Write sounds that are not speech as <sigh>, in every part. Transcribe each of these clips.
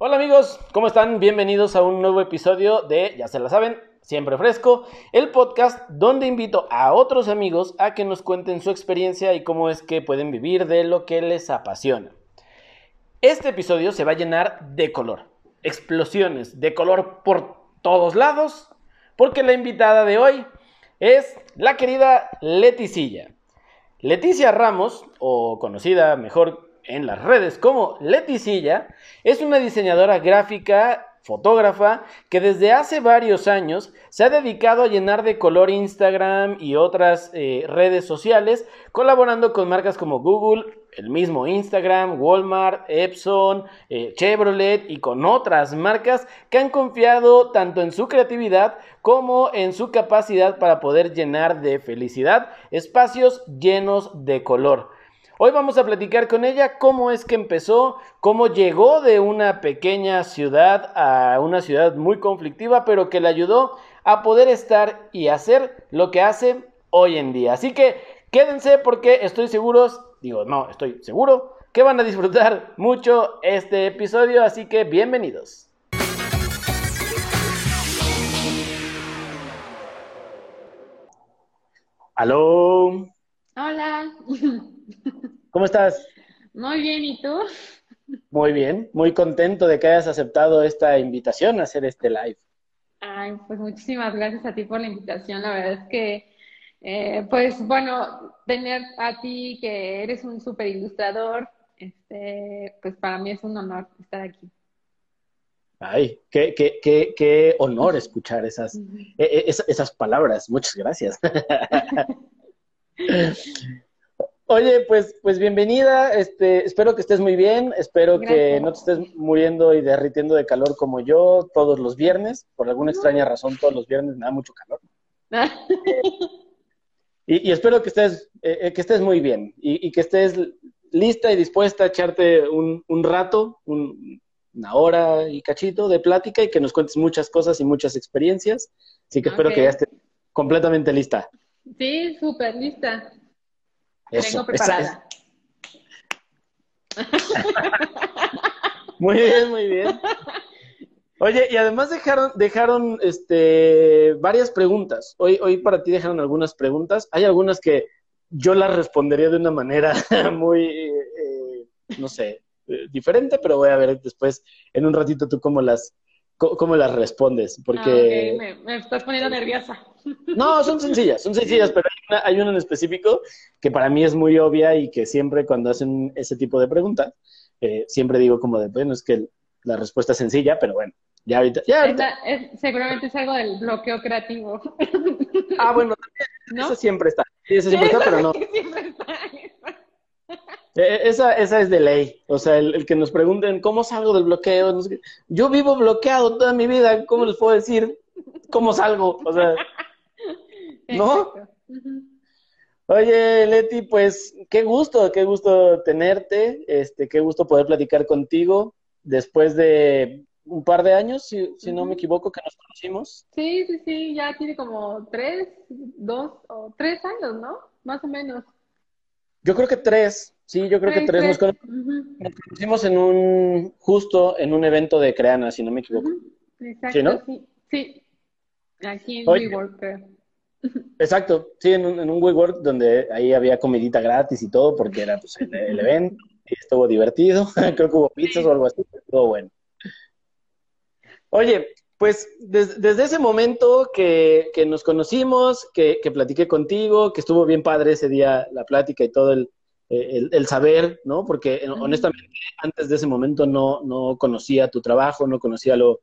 Hola amigos, ¿cómo están? Bienvenidos a un nuevo episodio de, ya se la saben, siempre fresco, el podcast donde invito a otros amigos a que nos cuenten su experiencia y cómo es que pueden vivir de lo que les apasiona. Este episodio se va a llenar de color, explosiones de color por todos lados, porque la invitada de hoy es la querida Leticilla. Leticia Ramos, o conocida mejor en las redes como Leticilla, es una diseñadora gráfica fotógrafa que desde hace varios años se ha dedicado a llenar de color Instagram y otras eh, redes sociales, colaborando con marcas como Google, el mismo Instagram, Walmart, Epson, eh, Chevrolet y con otras marcas que han confiado tanto en su creatividad como en su capacidad para poder llenar de felicidad espacios llenos de color. Hoy vamos a platicar con ella cómo es que empezó, cómo llegó de una pequeña ciudad a una ciudad muy conflictiva, pero que le ayudó a poder estar y hacer lo que hace hoy en día. Así que quédense porque estoy seguro, digo, no, estoy seguro que van a disfrutar mucho este episodio, así que bienvenidos. Aló. Hola. <laughs> ¿Cómo estás? Muy bien, ¿y tú? Muy bien, muy contento de que hayas aceptado esta invitación a hacer este live. Ay, pues muchísimas gracias a ti por la invitación. La verdad es que, eh, pues bueno, tener a ti que eres un súper ilustrador, este, pues para mí es un honor estar aquí. Ay, qué, qué, qué, qué honor escuchar esas, e, e, esas palabras. Muchas gracias. <laughs> Oye, pues, pues bienvenida, este, espero que estés muy bien, espero que no te estés muriendo y derritiendo de calor como yo todos los viernes, por alguna extraña razón todos los viernes me da mucho calor. <laughs> y, espero que estés, eh, eh, que estés muy bien y, que estés lista y dispuesta a echarte un, rato, una hora y cachito de plática y que nos cuentes muchas cosas y muchas experiencias. Así que espero que ya estés completamente lista. Sí, súper lista. Eso, preparada. <laughs> muy bien, muy bien. Oye, y además dejaron, dejaron este, varias preguntas. Hoy, hoy para ti dejaron algunas preguntas. Hay algunas que yo las respondería de una manera <laughs> muy, eh, no sé, eh, diferente, pero voy a ver después, en un ratito, tú cómo las, cómo las respondes, porque... Ah, me, estás poniendo nerviosa. No, son sencillas, son sencillas, pero hay una, en específico que para mí es muy obvia y que siempre cuando hacen ese tipo de preguntas, eh, siempre digo como de, bueno, es que la respuesta es sencilla, pero bueno, ya ahorita... Ya seguramente es algo del bloqueo creativo. Ah, bueno, eso siempre está, eso siempre está, pero no. Siempre está. E, esa, esa es de ley. O sea, el, que nos pregunten cómo salgo del bloqueo. Yo vivo bloqueado toda mi vida. ¿Cómo les puedo decir cómo salgo? O sea, <laughs> ¿no? Oye, Leti, pues qué gusto, qué gusto tenerte. Este, qué gusto poder platicar contigo después de un par de años, si, si no me equivoco, que nos conocimos. Sí, sí, sí, ya tiene como tres, dos o tres años, ¿no? Más o menos. Yo creo que tres. Sí, yo creo que tres nos, conocimos en un, justo en un evento de Creana, si no me equivoco. Exacto, ¿Sí, no? sí, Aquí en WeWork, <laughs> Exacto, sí, en un, en un WeWork donde ahí había comidita gratis y todo, porque era pues, el, evento y estuvo divertido. <laughs> creo que hubo pizzas o algo así, pero estuvo bueno. Oye, pues desde ese momento que, que nos conocimos, que, que platiqué contigo, que estuvo bien padre ese día la plática y todo el, eh, el, saber, ¿no? Porque eh, honestamente antes de ese momento no, no conocía tu trabajo, no conocía lo,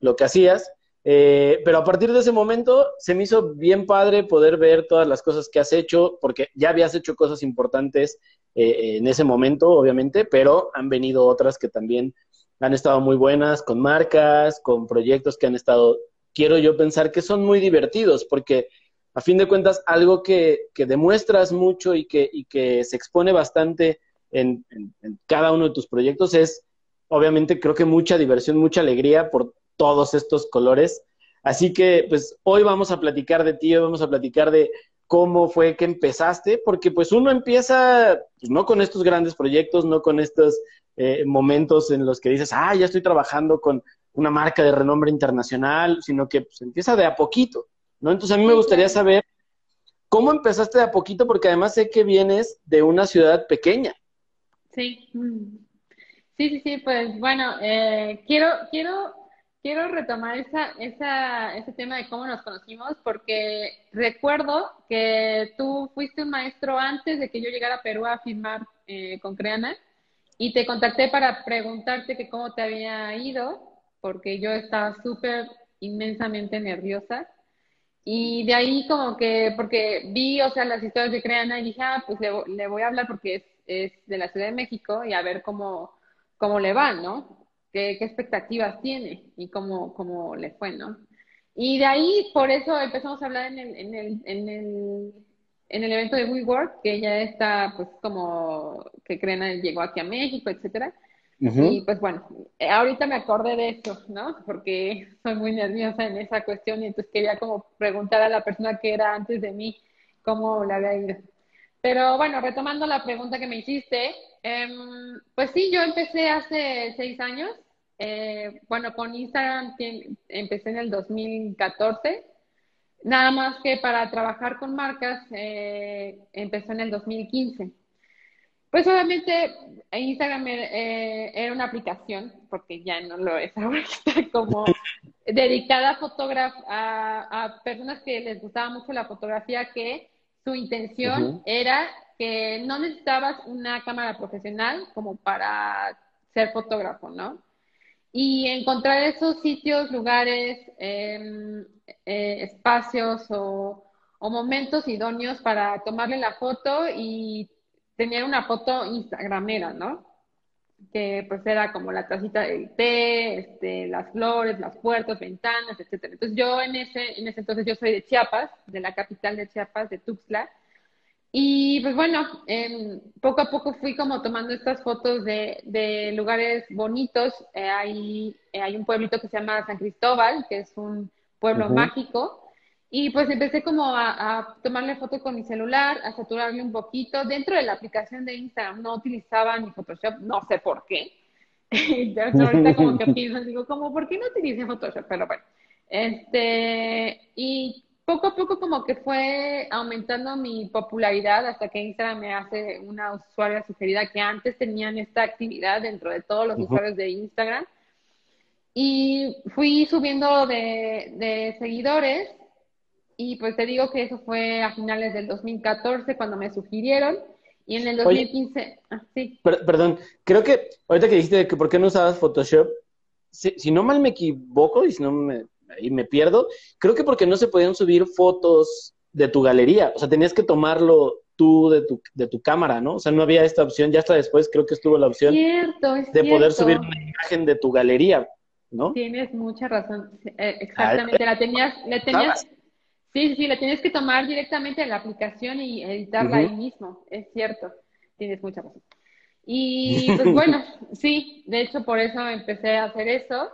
lo que hacías, eh, pero a partir de ese momento se me hizo bien padre poder ver todas las cosas que has hecho, porque ya habías hecho cosas importantes en ese momento, obviamente, pero han venido otras que también han estado muy buenas, con marcas, con proyectos que han estado, quiero yo pensar que son muy divertidos, porque a fin de cuentas, algo que, demuestras mucho y que, que se expone bastante en, cada uno de tus proyectos es, obviamente, creo que mucha diversión, mucha alegría por todos estos colores. Así que, pues, hoy vamos a platicar de ti, hoy vamos a platicar de cómo fue que empezaste, porque pues uno empieza pues, no con estos grandes proyectos, no con estos eh, momentos en los que dices, ah, ya estoy trabajando con una marca de renombre internacional, sino que pues, empieza de a poquito, ¿no? Entonces a mí me gustaría saber cómo empezaste de a poquito, porque además sé que vienes de una ciudad pequeña. Sí, sí, sí, sí, pues bueno, eh, quiero, quiero quiero retomar esa, esa, ese tema de cómo nos conocimos, porque recuerdo que tú fuiste un maestro antes de que yo llegara a Perú a firmar eh, con Creana y te contacté para preguntarte que cómo te había ido, porque yo estaba súper inmensamente nerviosa. Y de ahí como que, porque vi, o sea, las historias de Creana y dije, ah, pues le, le voy a hablar porque es, es, de la Ciudad de México y a ver cómo, cómo le va, ¿no? qué, expectativas tiene y cómo, cómo le fue, ¿no? Y de ahí, por eso empezamos a hablar en el, en el, en el, en el evento de WeWork, que ya está, pues, como que Crena llegó aquí a México, etcétera. Y pues bueno, eh, ahorita me acordé de eso, ¿no? Porque <laughs> soy muy nerviosa en esa cuestión y entonces quería como preguntar a la persona que era antes de mí cómo le había ido. Pero bueno, retomando la pregunta que me hiciste, em, pues sí, yo empecé hace seis años. Eh, bueno, con Instagram empecé en el 2014. Nada más que para trabajar con marcas eh, empezó en el 2015. Pues obviamente Instagram eh, era una aplicación, porque ya no lo es <laughs> ahora, está como dedicada a, a personas que les gustaba mucho la fotografía, que su intención era que no necesitabas una cámara profesional como para ser fotógrafo, ¿no? Y encontrar esos sitios, lugares, em, eh, espacios o, momentos idóneos para tomarle la foto y tener una foto instagramera, ¿no? Que pues era como la tacita del té, este, las flores, las puertas, ventanas, etcétera. Entonces yo en ese, en ese entonces yo soy de Chiapas, de la capital de Chiapas, de Tuxtla, y pues bueno, poco a poco fui como tomando estas fotos de, lugares bonitos. Eh, hay, eh, hay un pueblito que se llama San Cristóbal, que es un pueblo mágico. Y pues empecé como a, tomarle foto con mi celular, a saturarle un poquito. Dentro de la aplicación de Instagram no utilizaba ni Photoshop, no sé por qué. <laughs> ya ahorita como que <laughs> pienso, digo, como, ¿por qué no utilicé Photoshop? Pero bueno. Este, y poco a poco como que fue aumentando mi popularidad hasta que Instagram me hace una usuaria sugerida que antes tenían esta actividad dentro de todos los usuarios de Instagram. Y fui subiendo de, seguidores y pues te digo que eso fue a finales del 2014 cuando me sugirieron. Y en el 2015, ah, sí. perdón, creo que ahorita que dijiste que por qué no usabas Photoshop, si no mal me equivoco y si no me y me pierdo. Creo que porque no se podían subir fotos de tu galería, o sea, tenías que tomarlo tú de tu, de tu cámara, ¿no? O sea, no había esta opción, ya hasta después creo que estuvo la opción de poder subir una imagen de tu galería, ¿no? Tienes mucha razón, eh, exactamente, la tenías, le tenías, sí, sí, la tenías que tomar directamente en la aplicación y editarla ahí mismo, es cierto, tienes mucha razón. Y <laughs> pues bueno, sí, de hecho por eso empecé a hacer eso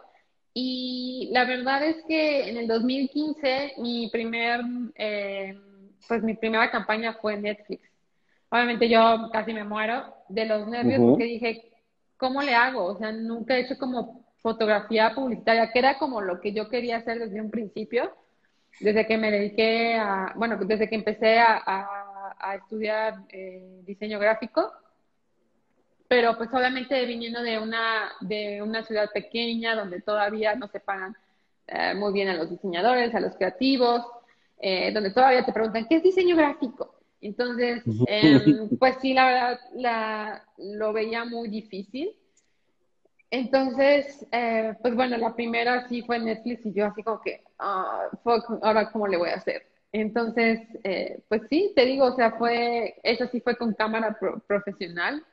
y la verdad es que en el 2015 mi primer, eh, pues mi primera campaña fue Netflix. Obviamente yo casi me muero de los nervios porque dije, ¿cómo le hago? O sea, nunca he hecho como fotografía publicitaria, que era como lo que yo quería hacer desde un principio, desde que me dediqué a, bueno, desde que empecé a, a, estudiar eh, diseño gráfico pero pues obviamente viniendo de una, de una ciudad pequeña donde todavía no se pagan eh, muy bien a los diseñadores, a los creativos, eh, donde todavía te preguntan, ¿qué es diseño gráfico? Entonces, em, pues sí, la verdad, la, lo veía muy difícil. Entonces, eh, pues bueno, la primera sí fue Netflix y yo así como que, ah, ahora cómo le voy a hacer. Entonces, pues sí, te digo, o sea, fue, eso sí fue con cámara profesional,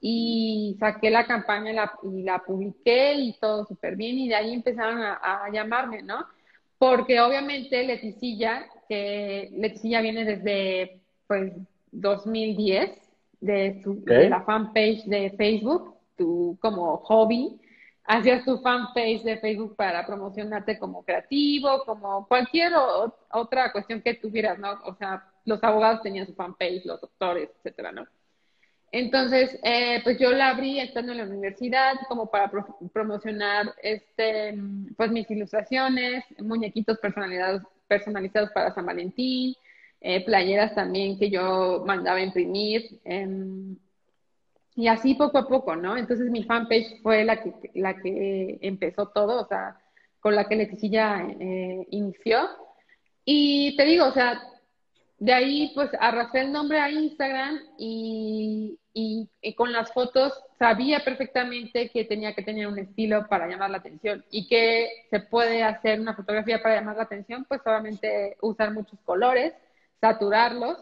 y saqué la campaña y la, publiqué y todo súper bien y de ahí empezaron a, llamarme, ¿no? Porque obviamente Leticilla, que Leticilla viene desde pues 2010 de, su, de la fanpage de Facebook, tú como hobby, hacías tu fanpage de Facebook para promocionarte como creativo, como cualquier otra cuestión que tuvieras, ¿no? O sea, los abogados tenían su fanpage, los doctores, etcétera, ¿no? Entonces, eh, pues yo la abrí estando en la universidad como para promocionar este, pues mis ilustraciones, muñequitos personalizados, personalizados para San Valentín, eh, playeras también que yo mandaba imprimir. Em, y así poco a poco, ¿no? Entonces mi fanpage fue la que, la que empezó todo, o sea, con la que Leticia eh, inició. Y te digo, o sea, de ahí pues arrastré el nombre a Instagram y, y, con las fotos sabía perfectamente que tenía que tener un estilo para llamar la atención y que se puede hacer una fotografía para llamar la atención, pues solamente usar muchos colores, saturarlos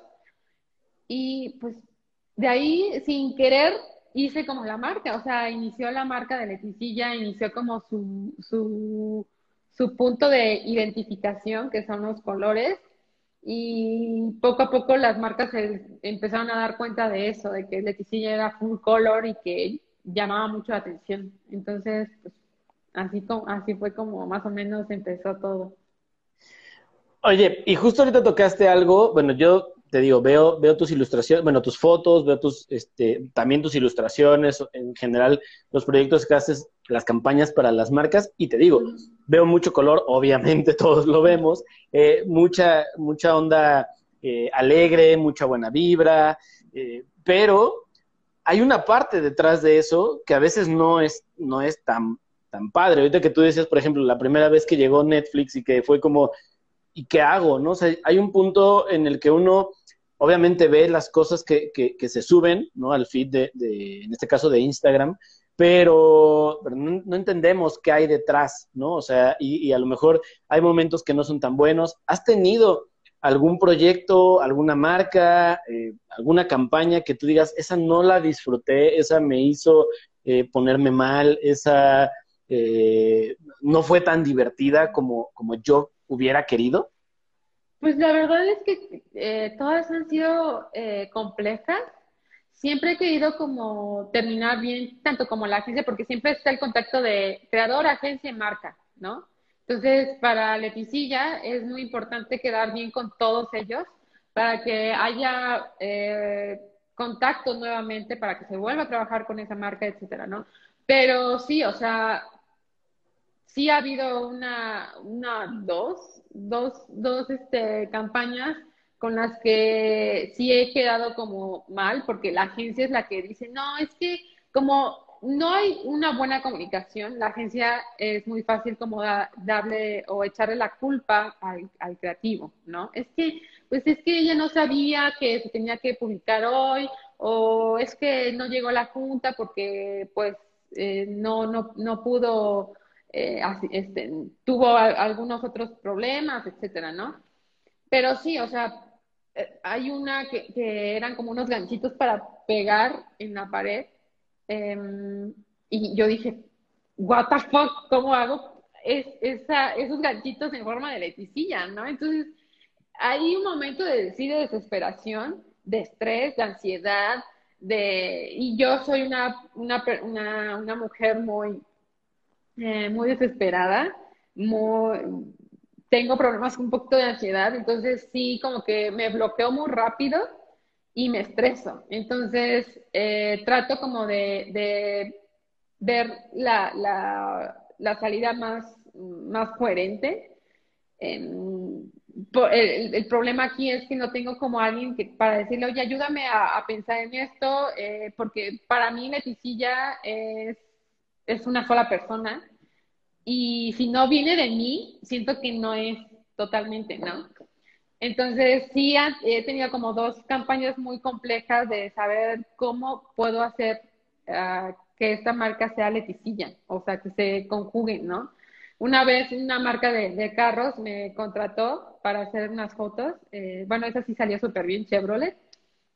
y pues de ahí sin querer hice como la marca, o sea, inició la marca de Leticia, inició como su, su, su punto de identificación, que son los colores, y poco a poco las marcas se empezaron a dar cuenta de eso, de que Leticia era full color y que llamaba mucho la atención. Entonces, pues, así, como, así fue como más o menos empezó todo. Oye, y justo ahorita tocaste algo, bueno, yo te digo, veo, veo tus ilustraciones, bueno, tus fotos, veo tus, este, también tus ilustraciones, en general, los proyectos que haces, las campañas para las marcas, y te digo, veo mucho color, obviamente <laughs> todos lo vemos, eh, mucha, mucha onda eh, alegre, mucha buena vibra, eh, pero hay una parte detrás de eso que a veces no es, no es tan, tan padre. Ahorita que tú decías, por ejemplo, la primera vez que llegó Netflix y que fue como, ¿y qué hago? ¿no? Hay un punto en el que uno obviamente ve las cosas que, que, se suben, ¿no? Al feed de, de, en este caso de Instagram, pero, no, entendemos qué hay detrás, ¿no? O sea, y, a lo mejor hay momentos que no son tan buenos. ¿Has tenido algún proyecto, alguna marca, eh, alguna campaña que tú digas, esa no la disfruté, esa me hizo eh, ponerme mal, esa eh, no fue tan divertida como yo hubiera querido? Pues la verdad es que eh, todas han sido eh, complejas. Siempre he querido como terminar bien, tanto como la agencia, porque siempre está el contacto de creador, agencia y marca, ¿no? Entonces, para Leticilla es muy importante quedar bien con todos ellos para que haya eh, contacto nuevamente, para que se vuelva a trabajar con esa marca, etcétera, ¿no? Pero sí, o sea, sí ha habido una, una dos, dos, dos este, campañas con las que sí he quedado como mal, porque la agencia es la que dice, no, es que como no hay una buena comunicación, la agencia es muy fácil como darle o echarle la culpa al, al, creativo, ¿no? Es que, pues es que ella no sabía que se tenía que publicar hoy, o es que no llegó a la junta porque pues eh, no, no, no pudo eh, este, tuvo algunos otros problemas, etcétera, ¿no? Pero sí, o sea, eh, hay una que, eran como unos ganchitos para pegar en la pared. Em, y yo dije, what the fuck, ¿cómo hago es, esa, esos ganchitos en forma de leticilla, ¿no? Entonces, hay un momento de, sí, de desesperación, de estrés, de ansiedad, de, y yo soy una, una, una, una mujer muy, eh, muy desesperada, muy, tengo problemas con un poquito de ansiedad, entonces sí, como que me bloqueo muy rápido y me estreso. Entonces, eh, trato como de, ver la, la, salida más, más coherente. el, problema aquí es que no tengo como alguien que para decirle, oye, ayúdame a, pensar en esto, eh, porque para mí Leticilla es es una sola persona. Y si no viene de mí, siento que no es totalmente, ¿no? Entonces, sí, he tenido como dos campañas muy complejas de saber cómo puedo hacer ah, que esta marca sea leticilla, o sea, que se conjuguen, ¿no? Una vez una marca de, carros me contrató para hacer unas fotos. Eh, bueno, esa sí salió súper bien, Chevrolet.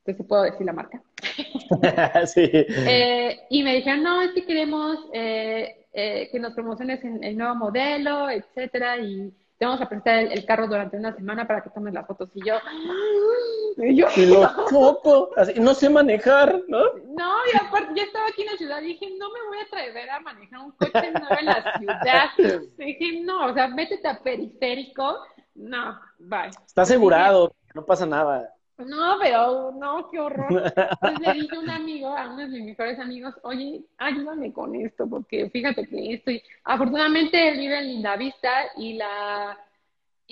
Entonces puedo decir la marca. <laughs> sí. Eh, y me dijeron, no, es que queremos eh, eh, que nos promociones en el nuevo modelo, etcétera, y te vamos a prestar el, carro durante una semana para que tomes las fotos. Y yo, y yo, y lo <laughs> así, no sé manejar, ¿no? No, y aparte, yo estaba aquí en la ciudad y dije, no me voy a traer a manejar un coche nuevo en la ciudad. <laughs> Y dije, no, o sea, métete a periférico. No, bye. Está asegurado, no pasa nada. No, pero no, qué horror. Entonces le dije a un amigo, a uno de mis mejores amigos, oye, ayúdame con esto, porque fíjate que estoy. Afortunadamente él vive en Lindavista y la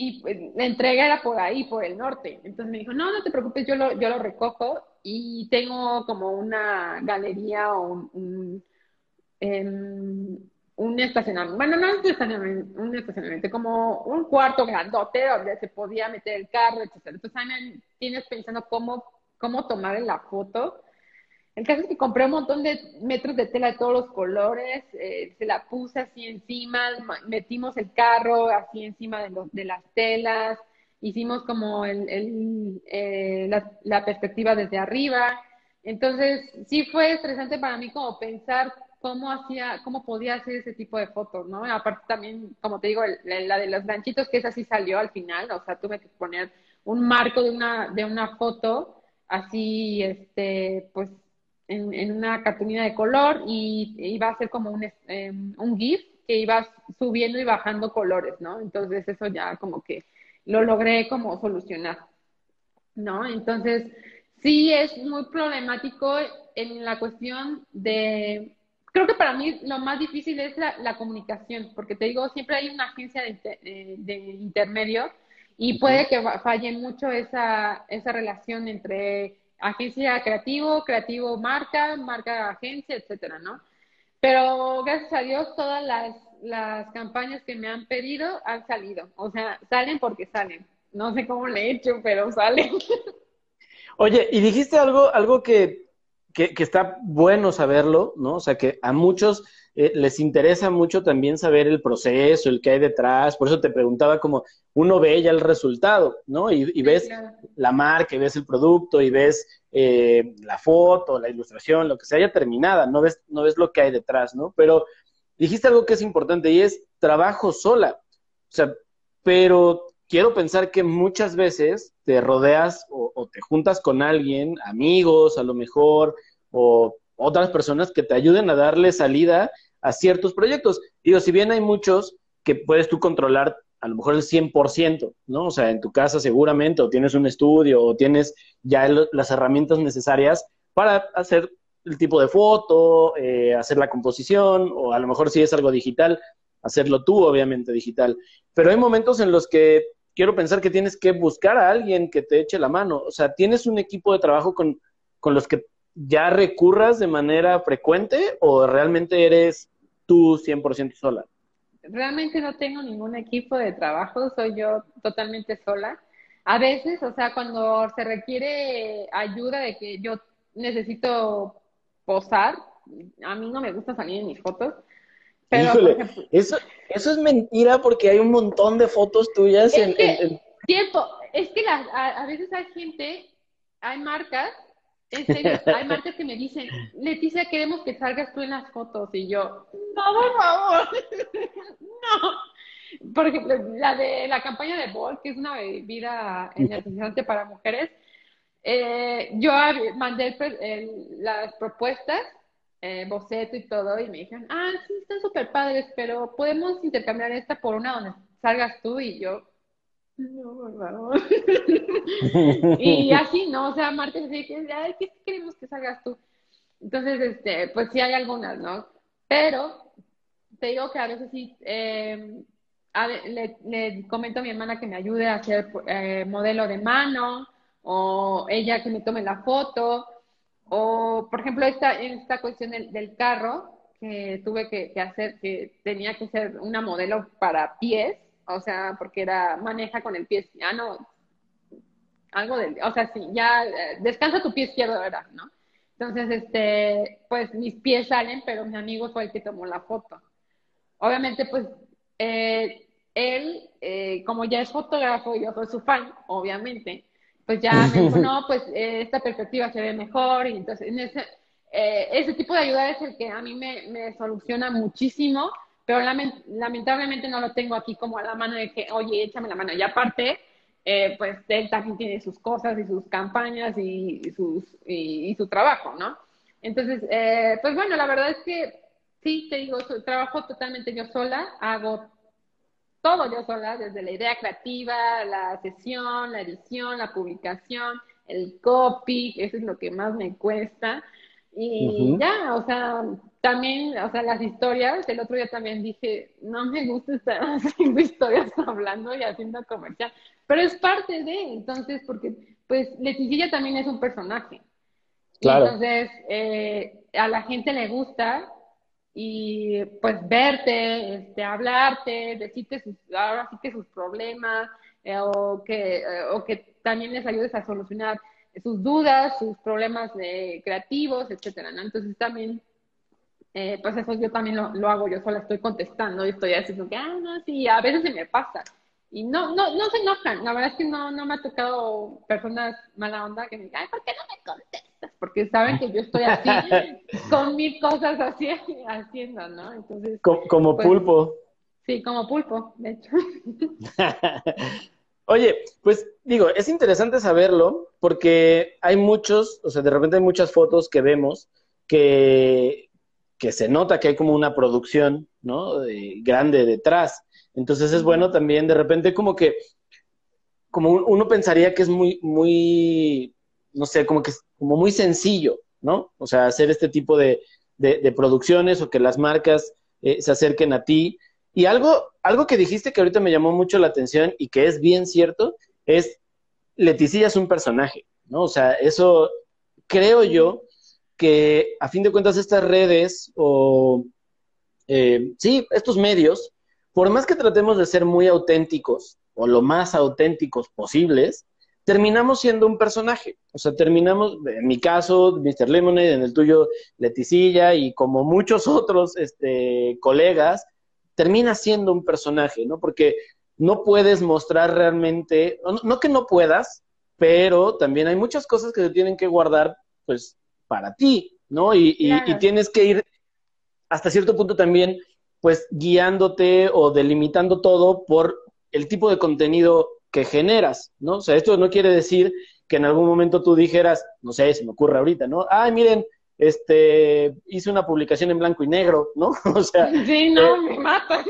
y pues, la entrega era por ahí, por el norte. Entonces me dijo, no, no te preocupes, yo lo, yo lo recojo y tengo como una galería o un, un, em, un estacionamiento, bueno, no un estacionamiento, un estacionamiento, como un cuarto grandote donde se podía meter el carro, etc. Entonces también tienes pensando cómo, cómo tomar la foto el caso es que compré un montón de metros de tela de todos los colores, eh, se la puse así encima, metimos el carro así encima de, los, de las telas, hicimos como el, eh, la, perspectiva desde arriba. Entonces, sí fue estresante para mí como pensar cómo hacía, cómo podía hacer ese tipo de fotos, ¿no? Aparte también, como te digo, la de los ganchitos, que esa sí salió al final, o sea, tuve que poner un marco de una, de una foto, así, este, pues en, una cartulina de color y iba a ser como un, em, un GIF que iba subiendo y bajando colores, ¿no? Entonces eso ya como que lo logré como solucionar, ¿no? Entonces sí es muy problemático en la cuestión de, creo que para mí lo más difícil es la, comunicación, porque te digo, siempre hay una agencia de, eh, de intermedio y puede que falle mucho esa, esa relación entre agencia creativo, creativo marca, marca agencia, etcétera, ¿no? Pero gracias a Dios todas las, las campañas que me han pedido han salido. O sea, salen porque salen. No sé cómo le he hecho, pero salen. Oye, y dijiste algo, algo que, que, que está bueno saberlo, ¿no? O sea, que a muchos eh, les interesa mucho también saber el proceso, el que hay detrás. Por eso te preguntaba como uno ve ya el resultado, ¿no? Y, ves la marca, y ves el producto, y ves eh, la foto, la ilustración, lo que se haya terminada, no ves, no ves lo que hay detrás, ¿no? Pero dijiste algo que es importante y es trabajo sola. O sea, pero quiero pensar que muchas veces te rodeas o, te juntas con alguien, amigos a lo mejor, o otras personas que te ayuden a darle salida a ciertos proyectos. Digo, si bien hay muchos que puedes tú controlar a lo mejor el 100%, ¿no? O sea, en tu casa seguramente, o tienes un estudio, o tienes ya las herramientas necesarias para hacer el tipo de foto, eh, hacer la composición, o a lo mejor si es algo digital, hacerlo tú, obviamente, digital. Pero hay momentos en los que quiero pensar que tienes que buscar a alguien que te eche la mano. O sea, tienes un equipo de trabajo con, con los que ya recurras de manera frecuente o realmente eres tú 100% sola? Realmente no tengo ningún equipo de trabajo, soy yo totalmente sola. A veces, o sea, cuando se requiere ayuda de que yo necesito posar, a mí no me gusta salir en mis fotos. Pero, eso, eso es mentira porque hay un montón de fotos tuyas en, Tiempo, es que a veces hay gente, hay marcas en serio, <laughs> hay marcas que me dicen, Leticia, queremos que salgas tú en las fotos. Y yo, no, por favor, <laughs> no. Por ejemplo, la de la campaña de Bol, que es una bebida energizante para mujeres, eh, yo mandé las propuestas, eh, boceto y todo, y me dijeron, ah, sí, están súper padres, pero podemos intercambiar esta por una donde salgas tú y yo, no, no. <laughs> y así, ¿no? O sea, Marta dice, ay, ¿qué queremos que salgas tú? Entonces, este, pues sí hay algunas, ¿no? Pero te digo que a veces sí, eh, le, comento a mi hermana que me ayude a hacer eh, modelo de mano, o ella que me tome la foto, o por ejemplo, esta, esta cuestión del, carro, que tuve que, hacer, que tenía que ser una modelo para pies, o sea, porque era maneja con el pie, ya no, algo de, o sea, sí, ya eh, descansa tu pie izquierdo, ¿verdad? ¿No? Entonces, este, pues mis pies salen, pero mi amigo fue el que tomó la foto. Obviamente, pues, eh, él, eh, como ya es fotógrafo y yo soy su fan, obviamente, pues ya me no, pues esta perspectiva se ve mejor, y entonces, en ese, ese tipo de ayuda es el que a mí me, me soluciona muchísimo, pero lamentablemente no lo tengo aquí como a la mano de que, oye, échame la mano. Y aparte, eh, pues él también tiene sus cosas y sus campañas y, sus, y, su trabajo, ¿no? Entonces, eh, pues bueno, la verdad es que sí, te digo, trabajo totalmente yo sola, hago todo yo sola, desde la idea creativa, la sesión, la edición, la publicación, el copy, eso es lo que más me cuesta. Y ya, o sea, también, o sea, las historias, el otro día también dije, no me gusta estar <laughs> haciendo historias hablando y haciendo comercial, pero es parte de, entonces, porque pues Leticia también es un personaje. Claro. entonces, eh, a la gente le gusta y pues verte, este, hablarte, decirte sus, ahora sí que sus problemas, eh, o, que, eh, o que también les ayudes a solucionar sus dudas, sus problemas creativos, etcétera, ¿no? Entonces también eh, pues eso yo también lo, hago, yo sola estoy contestando y estoy haciendo que, ah, no, sí, a veces se me pasa. Y no, no, no se enojan, la verdad es que no, no me ha tocado personas mala onda que me digan, ay, ¿por qué no me contestas? Porque saben que yo estoy así, <laughs> con mil cosas así, <laughs> haciendo, ¿no? Entonces. Como, pues, pulpo. Sí, como pulpo, de hecho. <laughs> Oye, pues digo, es interesante saberlo porque hay muchos, o sea, de repente hay muchas fotos que vemos que, que se nota que hay como una producción, ¿no? grande detrás. Entonces es bueno también, de repente como que, como uno pensaría que es muy, muy, no sé, como que es como muy sencillo, ¿no? O sea, hacer este tipo de, de, producciones o que las marcas eh, se acerquen a ti. Y algo, algo que dijiste que ahorita me llamó mucho la atención y que es bien cierto, es Leticia es un personaje, ¿no? O sea, eso creo yo que a fin de cuentas estas redes o, eh, sí, estos medios, por más que tratemos de ser muy auténticos o lo más auténticos posibles, terminamos siendo un personaje. O sea, terminamos, en mi caso, Mr. Lemonade, en el tuyo, Leticilla, y como muchos <laughs> otros este, colegas, termina siendo un personaje, ¿no? Porque no puedes mostrar realmente, no, no que no puedas, pero también hay muchas cosas que se tienen que guardar, pues, para ti, ¿no? Y, tienes que ir hasta cierto punto también, pues, guiándote o delimitando todo por el tipo de contenido que generas, ¿no? O sea, esto no quiere decir que en algún momento tú dijeras, no sé, se me ocurre ahorita, ¿no? Ay, miren, este, hice una publicación en blanco y negro, ¿no? <laughs> o sea. Sí, no, eh, me matan.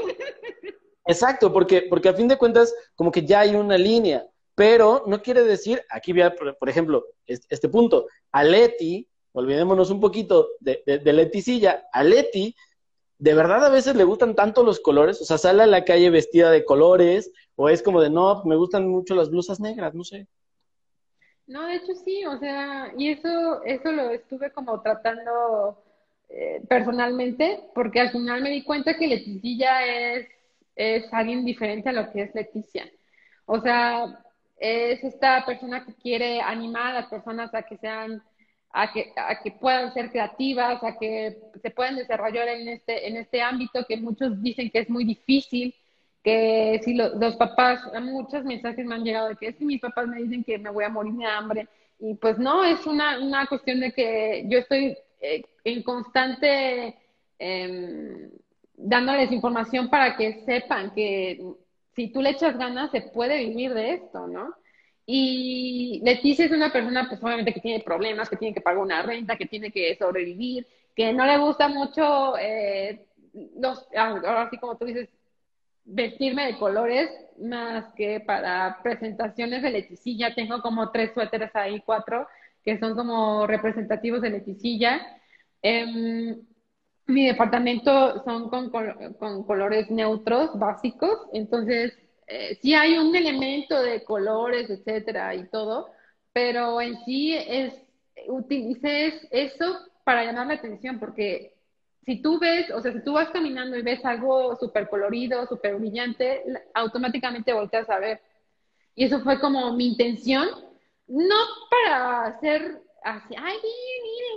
Exacto, porque, porque a fin de cuentas, como que ya hay una línea, pero no quiere decir, aquí voy por, ejemplo, este, punto, a Leti olvidémonos un poquito de, de, Leticilla, a Leti, de verdad a veces le gustan tanto los colores, o sea, sale a la calle vestida de colores, o es como de, no, me gustan mucho las blusas negras, no sé. No, de hecho sí, o sea, y eso, eso lo estuve como tratando eh, personalmente, porque al final me di cuenta que Leticilla es, es alguien diferente a lo que es Leticia. O sea, es esta persona que quiere animar a las personas a que sean a que, a que puedan ser creativas, a que se puedan desarrollar en este, en este ámbito que muchos dicen que es muy difícil, que si los papás, muchos mensajes me han llegado de que es que mis papás me dicen que me voy a morir de hambre, y pues no, es una, una cuestión de que yo estoy eh, en constante em, dándoles información para que sepan que si tú le echas ganas se puede vivir de esto, ¿no? Y Leticia es una persona, pues obviamente que tiene problemas, que tiene que pagar una renta, que tiene que sobrevivir, que no le gusta mucho, eh, los, ahora sí como tú dices, vestirme de colores, más que para presentaciones de Leticilla. Tengo como tres suéteres ahí, cuatro, que son como representativos de Leticilla. Em, mi departamento son con, con colores neutros, básicos, entonces eh, sí hay un elemento de colores, etcétera, y todo, pero en sí es, utilices eso para llamar la atención, porque si tú ves, o sea, si tú vas caminando y ves algo súper colorido, súper brillante, automáticamente volteas a ver. Y eso fue como mi intención, no para hacer así, ay,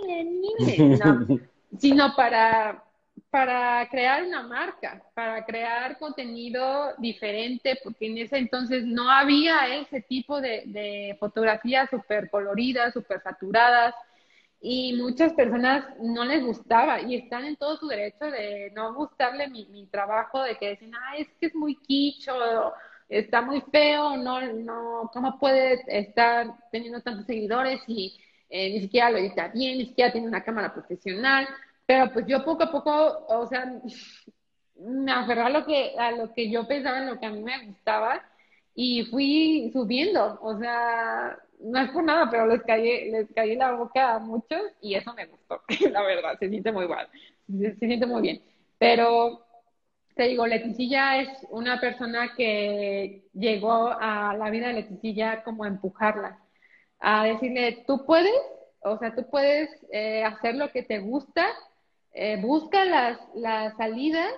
miren, miren, miren, no, <laughs> sino para para crear una marca, para crear contenido diferente, porque en ese entonces no había ese tipo de, fotografías súper coloridas, súper saturadas, y muchas personas no les gustaba y están en todo su derecho de no gustarle mi, trabajo, de que dicen, ah, es que es muy quicho, está muy feo, no, no, ¿cómo puede estar teniendo tantos seguidores y eh, ni siquiera lo edita bien, ni siquiera tiene una cámara profesional? Pero pues yo poco a poco, o sea, me aferré a lo que, a lo que yo pensaba, en lo que a mí me gustaba, y fui subiendo, o sea, no es por nada, pero les caí, les caí la boca a muchos y eso me gustó, <laughs> la verdad, se siente muy mal, se, siente muy bien. Pero te digo, Leticia es una persona que llegó a la vida de Leticia como a empujarla, a decirle, tú puedes, o sea, tú puedes eh, hacer lo que te gusta, eh, busca las, las salidas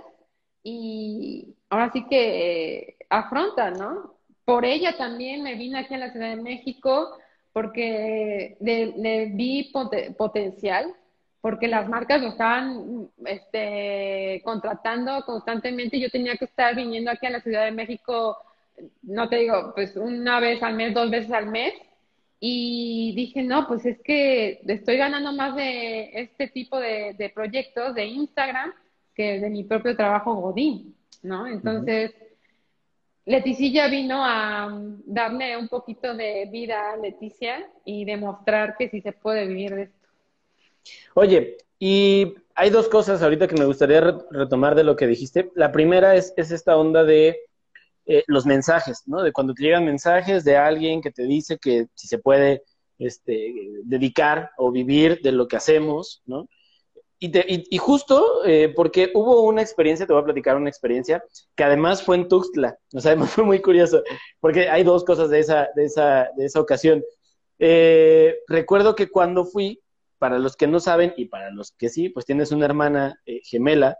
y ahora sí que eh, afronta, ¿no? Por ella también me vine aquí a la Ciudad de México porque le, vi potencial, porque las marcas lo estaban este, contratando constantemente y yo tenía que estar viniendo aquí a la Ciudad de México, no te digo, pues una vez al mes, dos veces al mes, y dije, no, pues es que estoy ganando más de este tipo de, proyectos de Instagram que de mi propio trabajo Godín, ¿no? Entonces, Leticia vino a darle un poquito de vida a Leticia y demostrar que sí se puede vivir de esto. Oye, y hay dos cosas ahorita que me gustaría retomar de lo que dijiste. La primera es, esta onda de eh, los mensajes, ¿no? De cuando te llegan mensajes de alguien que te dice que si se puede este, dedicar o vivir de lo que hacemos, ¿no? Y, justo eh, porque hubo una experiencia, te voy a platicar una experiencia, que además fue en Tuxtla, o sea, <laughs> fue muy curioso, porque hay dos cosas de esa, de esa, de esa ocasión. Eh, recuerdo que cuando fui, para los que no saben y para los que sí, pues tienes una hermana gemela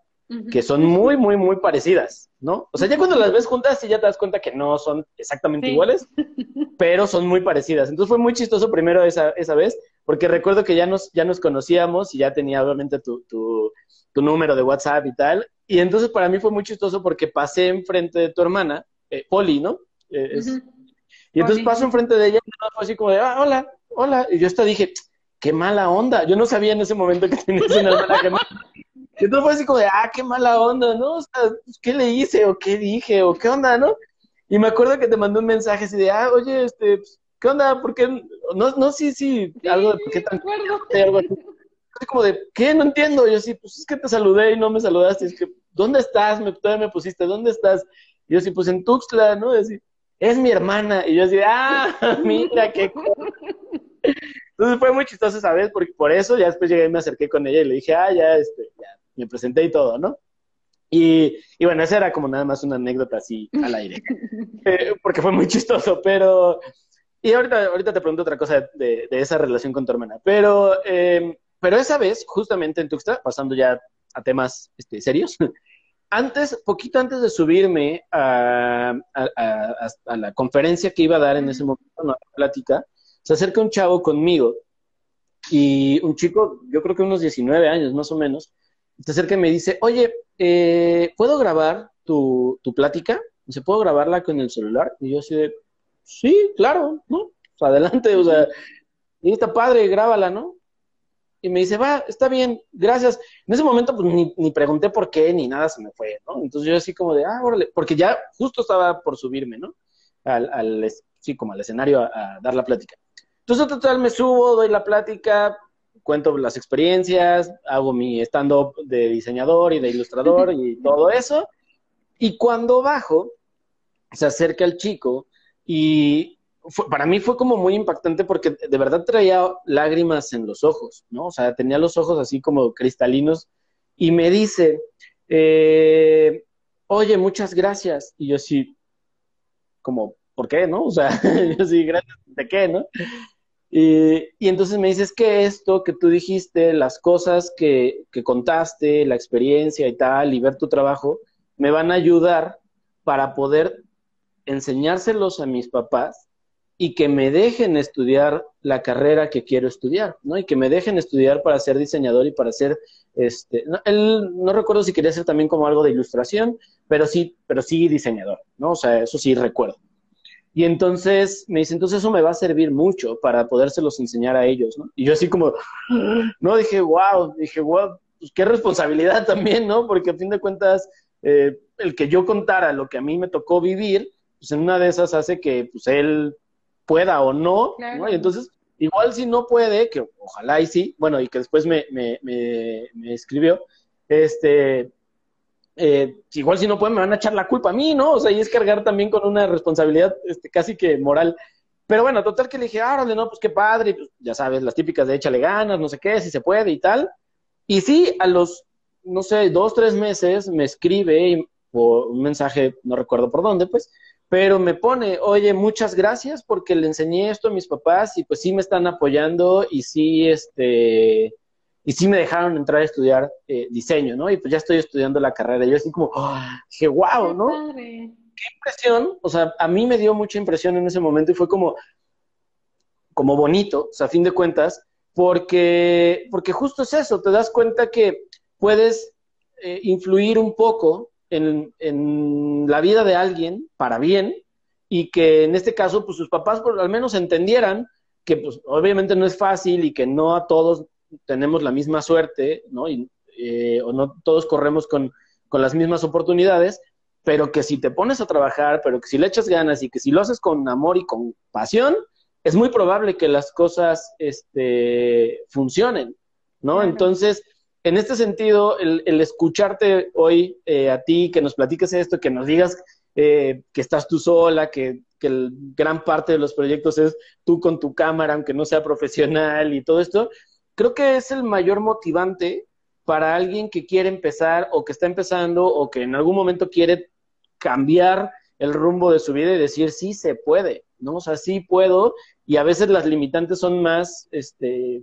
que son muy, muy, muy parecidas, ¿no? O sea, ya cuando las ves juntas, sí ya te das cuenta que no son exactamente iguales, <laughs> pero son muy parecidas. Entonces fue muy chistoso primero esa, esa vez, porque recuerdo que ya nos, ya nos conocíamos y ya tenía obviamente tu, tu, número de WhatsApp y tal. Y entonces para mí fue muy chistoso porque pasé enfrente de tu hermana, eh, Poli, ¿no? Eh, y entonces paso enfrente de ella y fue así como de, ah, hola, hola. Y yo hasta dije, qué mala onda. Yo no sabía en ese momento que tenías una hermana gemela. Y entonces fue así como de, ah, qué mala onda, ¿no? O sea, pues, ¿qué le hice o qué dije o qué onda, no? Y me acuerdo que te mandó un mensaje así de, ah, oye, este, pues, ¿qué onda? ¿Por qué? No, no, sí, sí, algo de por qué tan... Algo así. como de, ¿qué? No entiendo. yo sí, pues es que te saludé y no me saludaste. Es que, ¿dónde estás? Me, todavía me pusiste, ¿dónde estás? Y yo sí, pues en Tuxtla, ¿no? Y así, es mi hermana. Y yo así, ah, <laughs> mira, qué... Entonces fue muy chistoso esa vez, porque por eso ya después llegué y me acerqué con ella y le dije, ah, ya, este, ya, me presenté y todo, ¿no? Y, y bueno, esa era como nada más una anécdota así al aire, <laughs> eh, porque fue muy chistoso, pero... Y ahorita, ahorita te pregunto otra cosa de, de esa relación con tu hermana, pero, eh, pero esa vez, justamente en Tuxtla, pasando ya a temas este, serios, <laughs> antes, poquito antes de subirme a, a, a, la conferencia que iba a dar en ese momento, una plática, se acerca un chavo conmigo y un chico, yo creo que unos 19 años más o menos, se acerca y me dice, oye, eh, ¿puedo grabar tu, tu plática? ¿Se puedo grabarla con el celular? Y yo así de, sí, claro, ¿no? adelante, o sea, y está padre, grábala, ¿no? Y me dice, va, está bien, gracias. En ese momento, pues ni, ni, pregunté por qué, ni nada se me fue, ¿no? Entonces yo así como de, ah, órale, porque ya justo estaba por subirme, ¿no? Al, al sí, como al escenario a dar la plática. Entonces, total, me subo, doy la plática, cuento las experiencias, hago mi stand-up de diseñador y de ilustrador y <laughs> todo eso. Y cuando bajo, se acerca el chico y para mí fue como muy impactante porque de verdad traía lágrimas en los ojos, ¿no? O sea, tenía los ojos así como cristalinos y me dice, eh, oye, muchas gracias. Y yo sí, como, ¿por qué, no? O sea, <laughs> yo sí, gracias, ¿de qué, no? Y, entonces me dices que esto que tú dijiste, las cosas que, que contaste, la experiencia y tal, y ver tu trabajo, me van a ayudar para poder enseñárselos a mis papás y que me dejen estudiar la carrera que quiero estudiar, ¿no? Y que me dejen estudiar para ser diseñador y para ser, este, no, él no recuerdo si quería hacer también como algo de ilustración, pero sí, pero sí diseñador, ¿no? O sea, eso sí recuerdo. Y entonces me dice, entonces eso me va a servir mucho para podérselos enseñar a ellos, ¿no? Y yo así como, <gasps> no, dije, wow, dije, wow, pues qué responsabilidad <laughs> también, ¿no? Porque a fin de cuentas, eh, el que yo contara lo que a mí me tocó vivir, pues en una de esas hace que pues él pueda o no, ¿no? Y entonces, igual si no puede, que ojalá y sí, bueno, y que después me, me, me, me escribió, este, eh, igual si no pueden me van a echar la culpa a mí, ¿no? O sea, y es cargar también con una responsabilidad este, casi que moral. Pero bueno, total que le dije, ah, no, pues qué padre, pues, ya sabes, las típicas de échale ganas, no sé qué, si se puede y tal. Y sí, a los, no sé, dos, tres meses me escribe por un mensaje, no recuerdo por dónde, pues, pero me pone, oye, muchas gracias porque le enseñé esto a mis papás y pues sí me están apoyando y sí, este, y sí me dejaron entrar a estudiar eh, diseño, ¿no? Y pues ya estoy estudiando la carrera. Y yo así como, oh, dije, wow, ¿no? Qué impresión, o sea, a mí me dio mucha impresión en ese momento y fue como, como bonito, o sea, a fin de cuentas, porque, porque justo es eso, te das cuenta que puedes eh, influir un poco en, en, la vida de alguien para bien y que en este caso, pues sus papás pues, al menos entendieran que pues obviamente no es fácil y que no a todos tenemos la misma suerte, ¿no? Y, eh, o no todos corremos con, con las mismas oportunidades, pero que si te pones a trabajar, pero que si le echas ganas y que si lo haces con amor y con pasión, es muy probable que las cosas este, funcionen, ¿no? Entonces, en este sentido, el, escucharte hoy eh, a ti, que nos platiques esto, que nos digas eh, que estás tú sola, que, que gran parte de los proyectos es tú con tu cámara, aunque no sea profesional y todo esto, creo que es el mayor motivante para alguien que quiere empezar o que está empezando o que en algún momento quiere cambiar el rumbo de su vida y decir, sí se puede, ¿no? O sea, sí puedo y a veces las limitantes son más, este,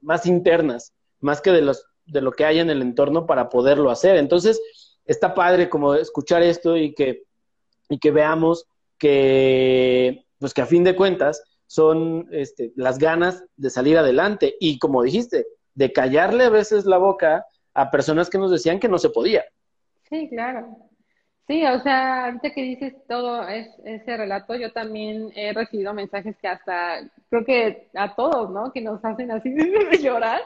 más internas, más que de, los, de lo que hay en el entorno para poderlo hacer. Entonces, está padre como escuchar esto y que, y que veamos que, pues que a fin de cuentas, son este, las ganas de salir adelante y como dijiste, de callarle a veces la boca a personas que nos decían que no se podía. Sí, claro. Sí, o sea, ahorita que dices todo ese relato, yo también he recibido mensajes que hasta, creo que a todos, ¿no? Que nos hacen así <laughs> de llorar,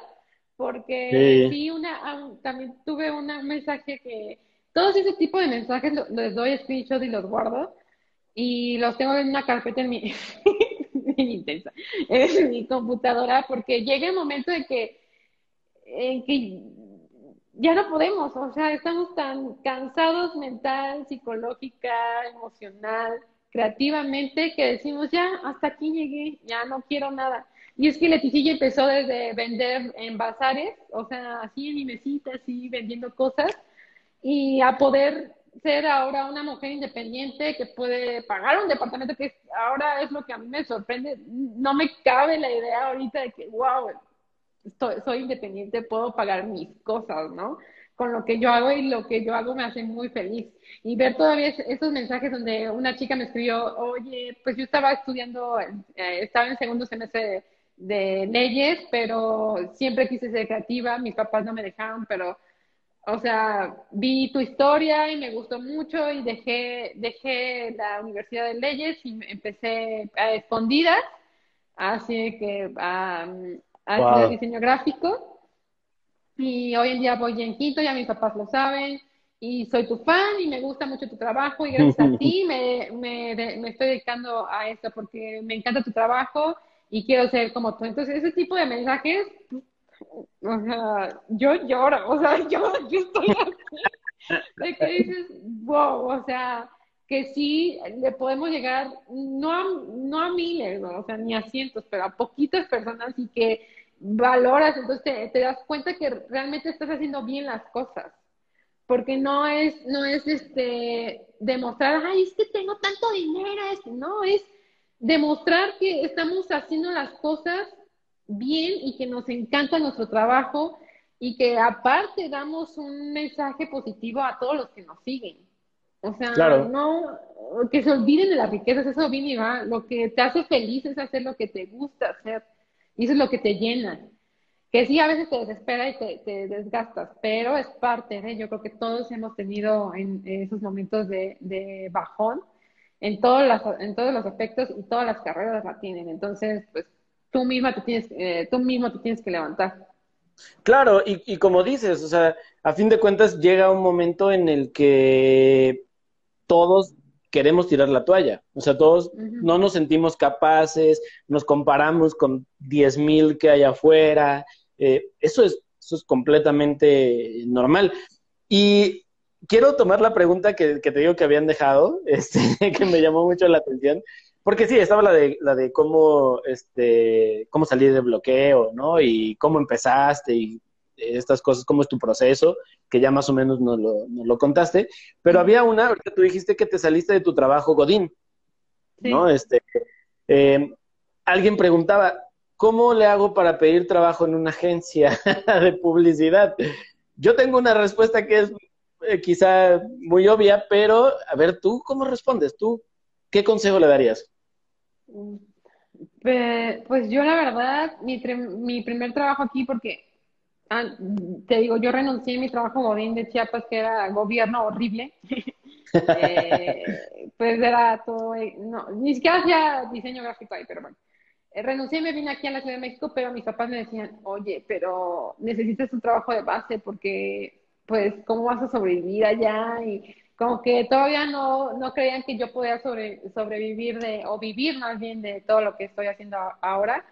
porque sí, una, también tuve un mensaje que, todos ese tipo de mensajes les doy screenshot y los guardo, y los tengo en una carpeta en mi, <laughs> <laughs> intensa en mi computadora porque llega el momento en que, en que ya no podemos, o sea, estamos tan cansados mental, psicológica, emocional, creativamente, que decimos, ya, hasta aquí llegué, ya no quiero nada. Y es que Leticia empezó desde vender en bazares, o sea, así en mi mesita, así vendiendo cosas, y a poder ser ahora una mujer independiente que puede pagar un departamento, que ahora es lo que a mí me sorprende. No me cabe la idea ahorita de que, wow, soy independiente, puedo pagar mis cosas, ¿no? Con lo que yo hago y lo que yo hago me hace muy feliz. Y ver todavía esos mensajes donde una chica me escribió, oye, pues yo estaba estudiando, eh, estaba en segundo semestre de leyes, pero siempre quise ser creativa, mis papás no me dejaron, pero o sea, vi tu historia y me gustó mucho y dejé, dejé la Universidad de Leyes y empecé a escondidas, así que a, a diseño gráfico. Y hoy en día voy en quinto, ya mis papás lo saben, y soy tu fan y me gusta mucho tu trabajo y gracias a <laughs> ti me, me, me estoy dedicando a esto porque me encanta tu trabajo y quiero ser como tú. Entonces, ese tipo de mensajes o sea, yo lloro, o sea, <laughs> yo, yo estoy así, de que dices, wow, o sea, que sí le podemos llegar, no a, no a miles, o sea, ni a cientos, pero a poquitas personas y que valoras, entonces te, das cuenta que realmente estás haciendo bien las cosas. Porque no es, no es este demostrar, ay, es que tengo tanto dinero, no, es demostrar que estamos haciendo las cosas bien y que nos encanta nuestro trabajo y que aparte damos un mensaje positivo a todos los que nos siguen. O sea, no que se olviden de las riquezas, eso viene y va. Lo que te hace feliz es hacer lo que te gusta hacer y eso es lo que te llena. Que sí, a veces te desespera y te, desgastas, pero es parte de, yo creo que todos hemos tenido en esos momentos de, de bajón en todos, las, en todos los aspectos y todas las carreras la tienen. Entonces, pues tú misma te tienes, eh, tú mismo te tienes que levantar. Claro, y, y, como dices, o sea, a fin de cuentas llega un momento en el que todos queremos tirar la toalla, o sea, todos no nos sentimos capaces, nos comparamos con diez mil que hay afuera, eh, eso, es, eso es completamente normal. Y quiero tomar la pregunta que, que te digo que habían dejado, <laughs> este, que me llamó mucho la atención, porque sí, estaba la de, la de cómo, este, cómo salir del bloqueo, ¿no? Y cómo empezaste y estas cosas, cómo es tu proceso, que ya más o menos nos lo, nos lo contaste. Pero había una, ahorita tú dijiste que te saliste de tu trabajo Godín, ¿no? Este, eh, alguien preguntaba, ¿cómo le hago para pedir trabajo en una agencia <laughs> de publicidad? Yo tengo una respuesta que es eh, quizá muy obvia, pero a ver, ¿tú cómo respondes? ¿Tú qué consejo le darías? Pues yo la verdad, mi, mi primer trabajo aquí, porque ah, te digo, yo renuncié a mi trabajo Godín de Chiapas, que era gobierno horrible. <laughs> Eh, pues era todo, no, ni siquiera hacía diseño gráfico ahí, pero bueno. Eh, renuncié y me vine aquí a la Ciudad de México, pero mis papás me decían, oye, pero necesitas un trabajo de base porque, pues, ¿cómo vas a sobrevivir allá? Y como que todavía no, no creían que yo podía sobre, sobrevivir de, o vivir más bien de todo lo que estoy haciendo ahora.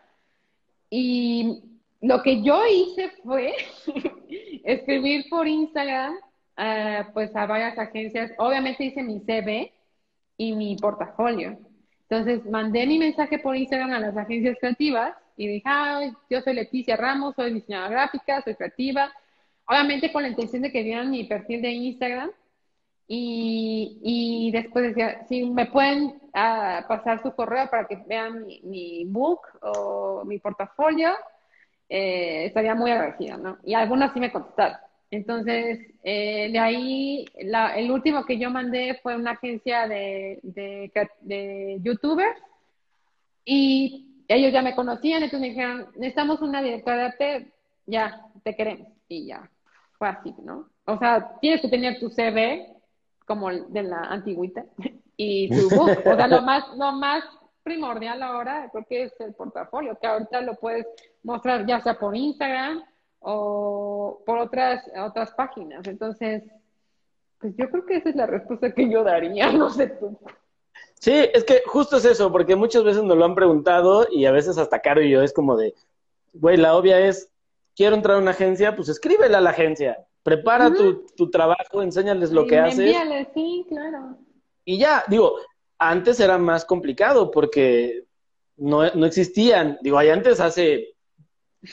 Y lo que yo hice fue <laughs> escribir por Instagram, uh, pues a varias agencias. Obviamente hice mi CV y mi portafolio. Entonces mandé mi mensaje por Instagram a las agencias creativas y dije, Ay, yo soy Leticia Ramos, soy diseñadora gráfica, soy creativa. Obviamente con la intención de que vieran mi perfil de Instagram y, y después decía, si me pueden ah, pasar su correo para que vean mi, book o mi portafolio, eh, estaría muy agradecida, ¿no? Y algunas sí me contestaron. Entonces, eh, de ahí, la, el último que yo mandé fue una agencia de, de, de youtubers y ellos ya me conocían, entonces me dijeron, necesitamos una directora de arte, ya, te queremos. Y ya, fue así, ¿no? O sea, tienes que tener tu CV como de la antigüita, <laughs> y <laughs> tu book. O sea, lo más, lo más primordial ahora creo que es el portafolio, que ahorita lo puedes mostrar ya sea por Instagram o por otras, otras páginas. Entonces, pues yo creo que esa es la respuesta que yo daría, <laughs> no sé tú. Sí, es que justo es eso, porque muchas veces nos lo han preguntado y a veces hasta Caro y yo es como de, güey, la obvia es, quiero entrar a una agencia, pues escríbele a la agencia. Prepara tu, trabajo, enséñales lo que haces. Envíale, sí, claro. Y ya, digo, antes era más complicado porque no, existían, digo, hay antes hace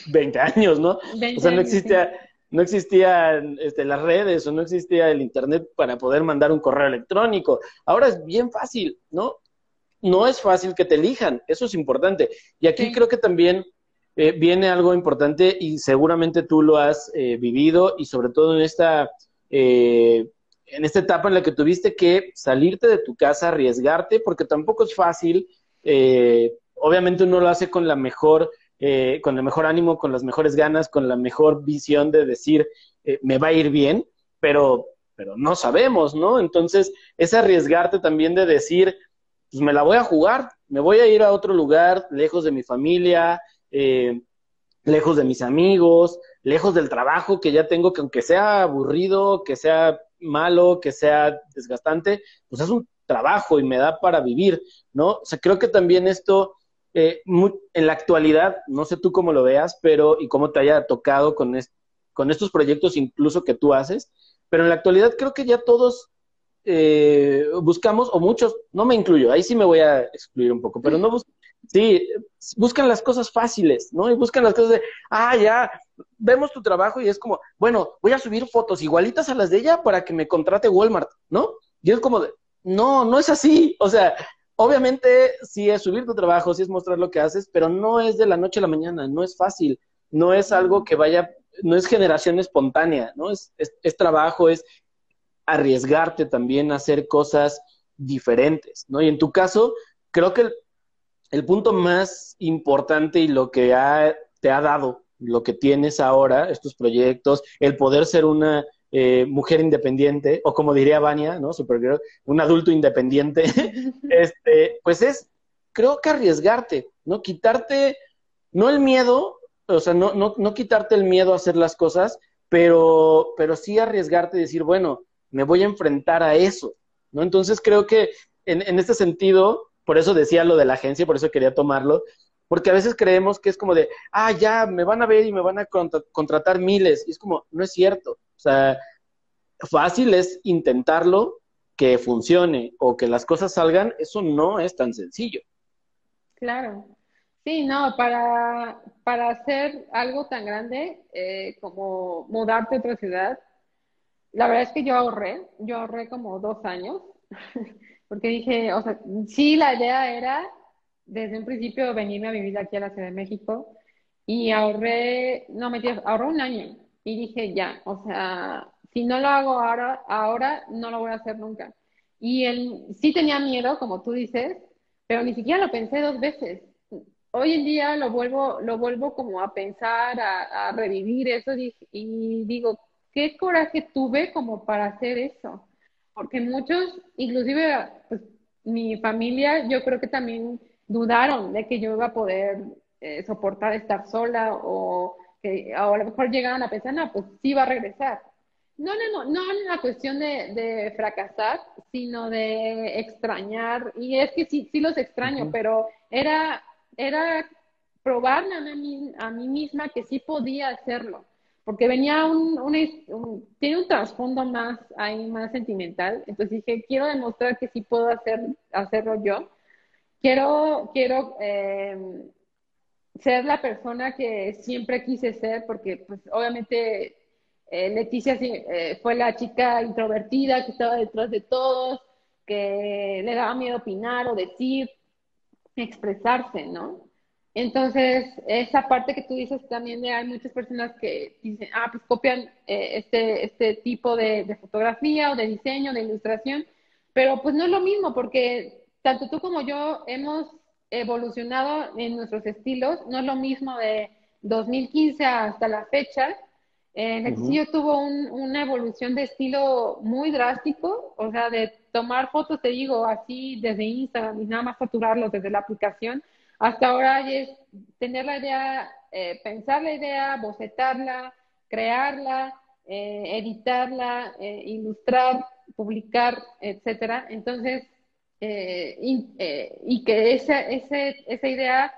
20 años, ¿no? o sea, no existía, no existían este, las redes o no existía el internet para poder mandar un correo electrónico. Ahora es bien fácil, ¿no? No es fácil que te elijan, eso es importante. Y aquí creo que también eh, viene algo importante y seguramente tú lo has eh, vivido y sobre todo en esta, eh, en esta etapa en la que tuviste que salirte de tu casa, arriesgarte, porque tampoco es fácil. obviamente uno lo hace con la mejor, con el mejor ánimo, con las mejores ganas, con la mejor visión de decir me va a ir bien, pero, pero no sabemos, ¿no? Entonces es arriesgarte también de decir pues me la voy a jugar, me voy a ir a otro lugar, lejos de mi familia, eh, lejos de mis amigos, lejos del trabajo que ya tengo, que aunque sea aburrido, que sea malo, que sea desgastante, pues es un trabajo y me da para vivir, ¿no? O sea, creo que también esto, eh, en la actualidad, no sé tú cómo lo veas, pero y cómo te haya tocado con, con estos proyectos incluso que tú haces, pero en la actualidad creo que ya todos eh, buscamos, o muchos, no me incluyo, ahí sí me voy a excluir un poco, pero no buscamos Sí, buscan las cosas fáciles, ¿no? Y buscan las cosas de, ah, ya, vemos tu trabajo y es como, bueno, voy a subir fotos igualitas a las de ella para que me contrate Walmart, ¿no? Y es como de, no, no es así. O sea, obviamente sí es subir tu trabajo, sí es mostrar lo que haces, pero no es de la noche a la mañana, no es fácil, no es algo que vaya, no es generación espontánea, ¿no? Es, es, es trabajo, es arriesgarte también a hacer cosas diferentes, ¿no? Y en tu caso, creo que el punto más importante y lo que te ha dado, lo que tienes ahora, estos proyectos, el poder ser una eh, mujer independiente, o como diría Vania, ¿no? Supergirl, un adulto independiente, <laughs> este, pues es, creo que arriesgarte, ¿no? Quitarte, no el miedo, o sea, no, no, no quitarte el miedo a hacer las cosas, pero, pero sí arriesgarte y decir, bueno, me voy a enfrentar a eso, ¿no? Entonces creo que en, en este sentido, por eso decía lo de la agencia, por eso quería tomarlo, porque a veces creemos que es como de, ah, ya, me van a ver y me van a contratar miles, y es como, no es cierto, o sea, fácil es intentarlo, que funcione o que las cosas salgan, eso no es tan sencillo, Claro. Sí, no, para, para hacer algo tan grande eh, como mudarte a otra ciudad, la verdad es que yo ahorré, yo ahorré como dos años, <laughs> porque dije, o sea, sí, la idea era desde un principio venirme a vivir aquí a la Ciudad de México y ahorré, no me ahorré un año y dije, ya, o sea, si no lo hago ahora, ahora no lo voy a hacer nunca. Y él sí tenía miedo, como tú dices, pero ni siquiera lo pensé dos veces hoy en día lo vuelvo, lo vuelvo como a pensar, a, revivir eso y, digo, qué coraje tuve como para hacer eso. Porque muchos, inclusive pues, mi familia, yo creo que también dudaron de que yo iba a poder eh, soportar estar sola o que a lo mejor llegaban a pensar, no, pues sí va a regresar. No, no, no, no en la cuestión de, de, fracasar, sino de extrañar. Y es que sí, sí los extraño, pero era era probarme a mí, a mí misma que sí podía hacerlo, porque venía un, un, tiene un trasfondo más ahí, más sentimental, entonces dije, quiero demostrar que sí puedo hacer, hacerlo yo, quiero, quiero eh, ser la persona que siempre quise ser, porque pues obviamente eh, Leticia eh, fue la chica introvertida que estaba detrás de todos, que le daba miedo opinar o decir, expresarse, ¿no? Entonces, esa parte que tú dices también de hay muchas personas que dicen, ah, pues copian eh, este, este tipo de, fotografía o de diseño, de ilustración, pero pues no es lo mismo porque tanto tú como yo hemos evolucionado en nuestros estilos, no es lo mismo de 2015 hasta la fecha. El uh tuvo una evolución de estilo muy drástico, o sea, de tomar fotos, te digo, así desde Instagram y nada más capturarlos desde la aplicación. Hasta ahora es tener la idea, eh, pensar la idea, bocetarla, crearla, eh, editarla, eh, ilustrar, publicar, etcétera. Entonces, y, que esa, ese, esa idea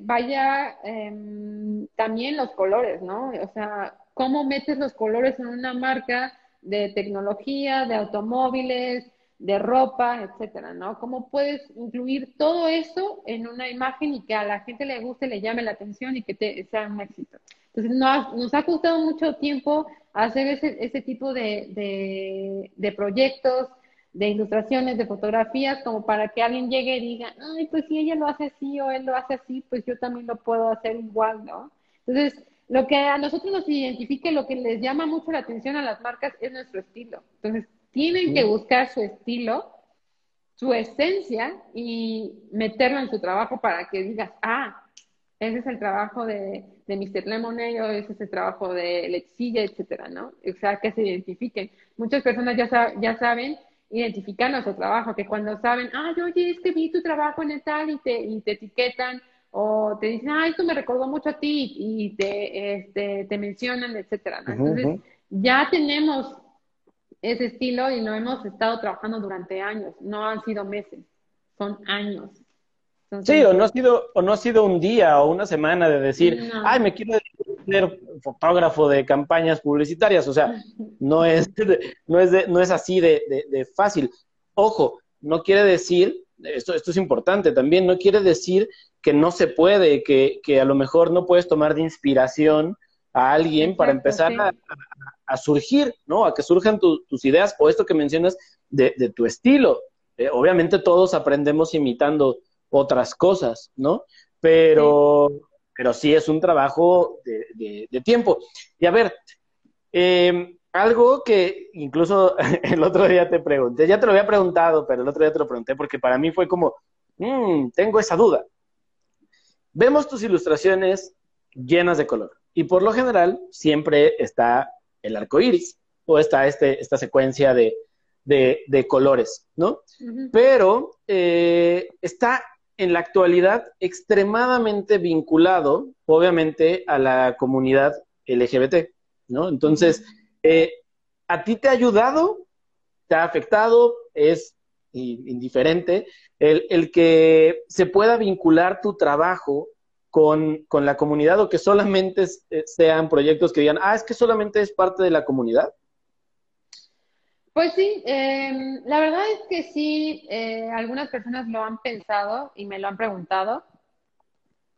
vaya em, también los colores, ¿no? O sea, cómo metes los colores en una marca de tecnología, de automóviles, de ropa, etcétera, ¿no? ¿Cómo puedes incluir todo eso en una imagen y que a la gente le guste, le llame la atención y que te, sea un éxito? Entonces, nos, ha costado mucho tiempo hacer ese, tipo de, de, proyectos, de ilustraciones, de fotografías, como para que alguien llegue y diga, ay, pues si ella lo hace así o él lo hace así, pues yo también lo puedo hacer igual, ¿no? Entonces, lo que a nosotros nos identifique, lo que les llama mucho la atención a las marcas es nuestro estilo. Entonces, tienen que buscar su estilo, su esencia y meterlo en su trabajo para que digas, ah, ese es el trabajo de, de Mr. Lemonade o ese es el trabajo de Lexilla, etcétera, ¿no? O sea, que se identifiquen. Muchas personas ya, ya saben identificar nuestro trabajo, que cuando saben, ah, oye, es que vi tu trabajo en el tal y te, y te etiquetan o te dicen, ah, esto me recordó mucho a ti y te, este, te mencionan, etcétera. Entonces, ya tenemos ese estilo y lo hemos estado trabajando durante años, no han sido meses, son años. sí, o no ha sido, o no ha sido un día o una semana de decir, ay, me quiero ser fotógrafo de campañas publicitarias. O sea, <laughs> no es, no es, no es así de, de, fácil. Ojo, no quiere decir, esto, esto es importante también, no quiere decir que no se puede, que, que a lo mejor no puedes tomar de inspiración a alguien para empezar a, surgir, ¿no? A que surjan tus ideas o esto que mencionas de, de tu estilo. Eh, obviamente todos aprendemos imitando otras cosas, ¿no? Pero sí, pero sí es un trabajo de, de, tiempo. Y a ver, em, algo que incluso <laughs> el otro día te pregunté, ya te lo había preguntado, pero el otro día te lo pregunté porque para mí fue como, mmm, tengo esa duda vemos tus ilustraciones llenas de color. Y por lo general siempre está el arco iris o está este, esta secuencia de, colores, ¿no? Pero eh, está en la actualidad extremadamente vinculado, obviamente, a la comunidad LGBT, ¿no? Entonces, eh, ¿a ti te ha ayudado? ¿Te ha afectado? ¿Es indiferente, el, que se pueda vincular tu trabajo con, la comunidad o que solamente eh, sean proyectos que digan, ah, es que solamente es parte de la comunidad? Pues sí, em, la verdad es que sí, eh, algunas personas lo han pensado y me lo han preguntado,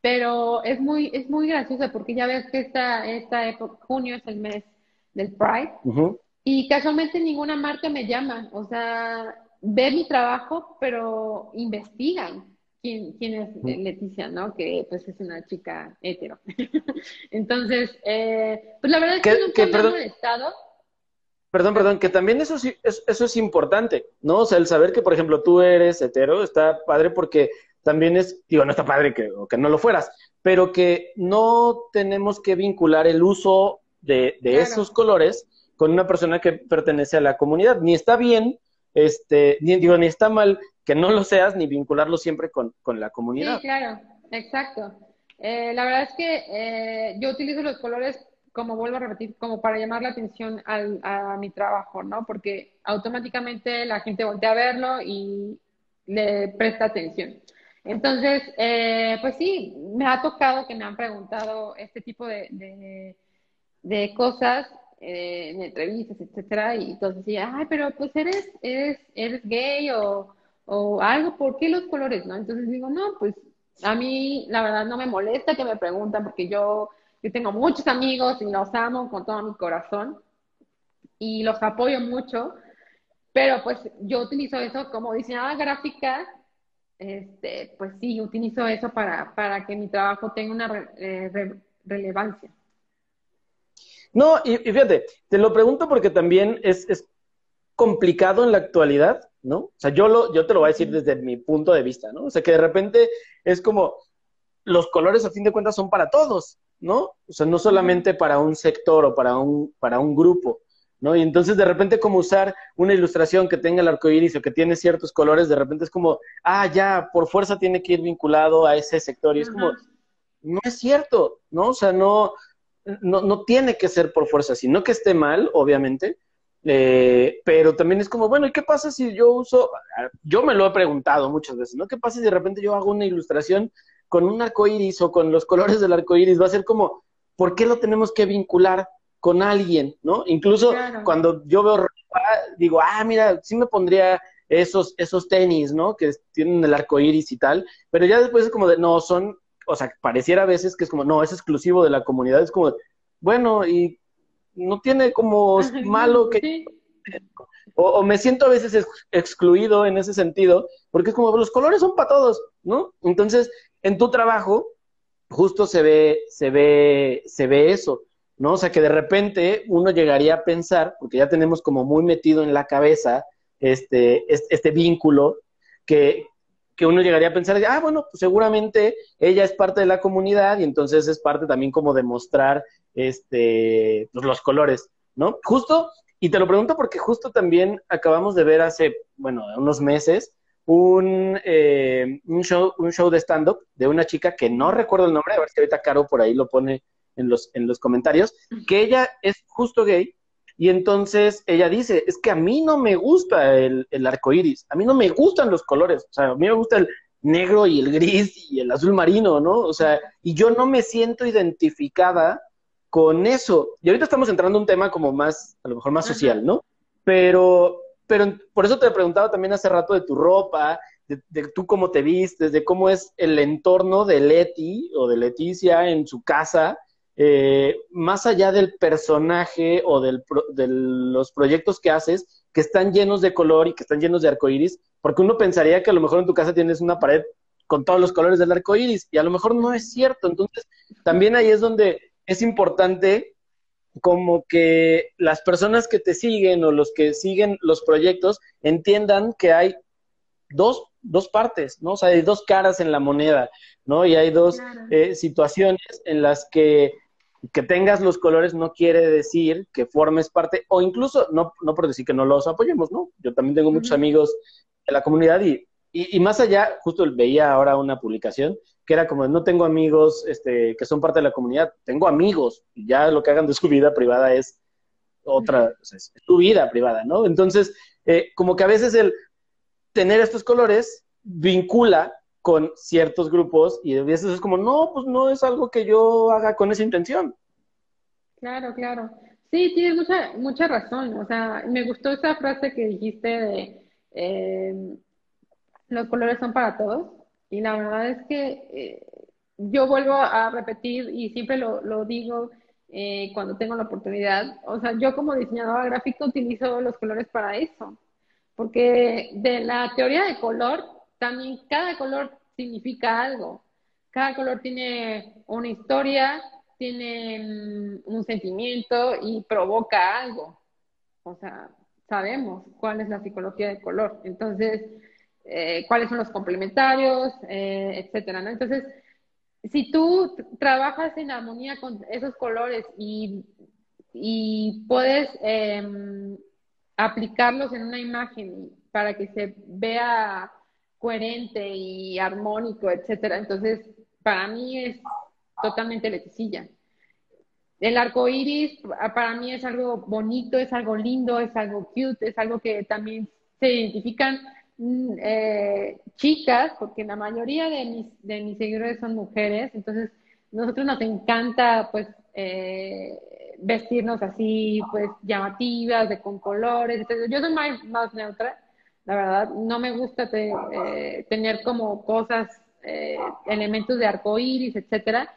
pero es muy, es muy gracioso porque ya ves que esta, esta época, junio es el mes del Pride, y casualmente ninguna marca me llama, o sea, ve mi trabajo, pero investigan quién, quién es Leticia, ¿no? Que pues es una chica hetero. <laughs> Entonces, eh, pues la verdad es que nunca me ha molestado. Perdón, perdón, que también eso sí, eso es importante, ¿no? O sea, el saber que, por ejemplo, tú eres hetero está padre porque también es, digo, no está padre que, que no lo fueras, pero que no tenemos que vincular el uso de, esos colores con una persona que pertenece a la comunidad. Ni está bien, este, ni, digo, ni está mal que no lo seas, ni vincularlo siempre con, la comunidad. Sí, claro, exacto. Eh, la verdad es que eh, yo utilizo los colores como vuelvo a repetir, como para llamar la atención al, a mi trabajo, ¿no? Porque automáticamente la gente voltea a verlo y le presta atención. Entonces, eh, pues sí, me ha tocado que me han preguntado este tipo de, de, cosas eh, en entrevistas, etcétera, y entonces decía, ay, pero pues eres, eres, eres gay o, o algo, ¿por qué los colores, no? Entonces digo, no, pues a mí la verdad no me molesta que me preguntan porque yo yo tengo muchos amigos y los amo con todo mi corazón y los apoyo mucho, pero pues yo utilizo eso como diseñadora gráfica, este, pues sí, utilizo eso para, para que mi trabajo tenga una eh, relevancia. No, y, fíjate, te lo pregunto porque también es, es, complicado en la actualidad, ¿no? O sea, yo, lo, yo te lo voy a decir desde mi punto de vista, ¿no? O sea, que de repente es como, los colores a fin de cuentas son para todos, ¿no? O sea, no solamente para un sector o para un, para un grupo, ¿no? Y entonces de repente como usar una ilustración que tenga el arco iris o que tiene ciertos colores, de repente es como, ah, ya, por fuerza tiene que ir vinculado a ese sector. Y es como, no es cierto, ¿no? O sea, no, no, no tiene que ser por fuerza, sino que esté mal, obviamente. Eh, pero también es como, bueno, ¿y qué pasa si yo uso, yo me lo he preguntado muchas veces, ¿no? ¿Qué pasa si de repente yo hago una ilustración con un arco iris o con los colores del arco iris, va a ser como, ¿por qué lo tenemos que vincular con alguien? ¿No? Incluso cuando yo veo ropa, digo, ah, mira, sí me pondría esos, esos tenis, ¿no? Que tienen el arco iris y tal, pero ya después es como de, no, son, o sea, pareciera a veces que es como, no, es exclusivo de la comunidad, es como, bueno, y no tiene como <laughs> malo que... O, me siento a veces excluido en ese sentido, porque es como, los colores son para todos, ¿no? Entonces, en tu trabajo justo se ve, se ve, se ve eso, ¿no? O sea, que de repente uno llegaría a pensar, porque ya tenemos como muy metido en la cabeza este, este, vínculo, que, que uno llegaría a pensar, ah, bueno, pues seguramente ella es parte de la comunidad y entonces es parte también como de mostrar este, pues, los colores, ¿no? Justo, y te lo pregunto porque justo también acabamos de ver hace, bueno, unos meses, un, eh, un, show, un show de stand-up de una chica que no recuerdo el nombre, a ver si ahorita Caro por ahí lo pone en los, en los comentarios, que ella es justo gay y entonces ella dice, es que a mí no me gusta el, el arco iris, a mí no me gustan los colores, o sea, a mí me gusta el negro y el gris y el azul marino, ¿no? O sea, y yo no me siento identificada con eso. Y ahorita estamos entrando en un tema como más, a lo mejor más social, ¿no? Pero, pero por eso te preguntaba también hace rato de tu ropa, de, tú cómo te vistes, de cómo es el entorno de Leti o de Leticia en su casa, eh, más allá del personaje o del, de los proyectos que haces, que están llenos de color y que están llenos de arcoíris, porque uno pensaría que a lo mejor en tu casa tienes una pared con todos los colores del arco iris, y a lo mejor no es cierto. Entonces, también ahí es donde es importante como que las personas que te siguen o los que siguen los proyectos entiendan que hay dos, dos partes, ¿no? O sea, hay dos caras en la moneda, ¿no? Y hay dos eh, situaciones en las que que tengas los colores no quiere decir que formes parte, o incluso, no, no por decir que no los apoyemos, ¿no? Yo también tengo muchos amigos de la comunidad y, y, y, más allá, justo veía ahora una publicación que era como, no tengo amigos este, que son parte de la comunidad, tengo amigos, y ya lo que hagan de su vida privada es otra, o sea, es su vida privada, ¿no? Entonces, eh, como que a veces el tener estos colores vincula con ciertos grupos y a veces es como, no, pues no es algo que yo haga con esa intención. Claro, claro. Sí, tienes mucha, mucha razón. O sea, me gustó esa frase que dijiste de eh, los colores son para todos. Y la verdad es que eh, yo vuelvo a repetir y siempre lo, lo digo eh, cuando tengo la oportunidad. O sea, yo como diseñadora gráfica utilizo los colores para eso. Porque de la teoría de color, también cada color significa algo. Cada color tiene una historia, tiene mm, un sentimiento y provoca algo. O sea, sabemos cuál es la psicología del color. Entonces, eh, cuáles son los complementarios, eh, etcétera, ¿no? Entonces, si tú trabajas en armonía con esos colores y, y puedes em, aplicarlos en una imagen para que se vea coherente y armónico, etcétera, entonces para mí es totalmente leticilla. El arco iris para mí es algo bonito, es algo lindo, es algo cute, es algo que también se identifican eh, chicas, porque la mayoría de mis, de mis seguidores son mujeres, entonces nosotros nos encanta pues eh, vestirnos así, pues llamativas, de con colores. Yo soy más, más neutra, la verdad, no me gusta eh, tener como cosas, elementos de arco iris, etcétera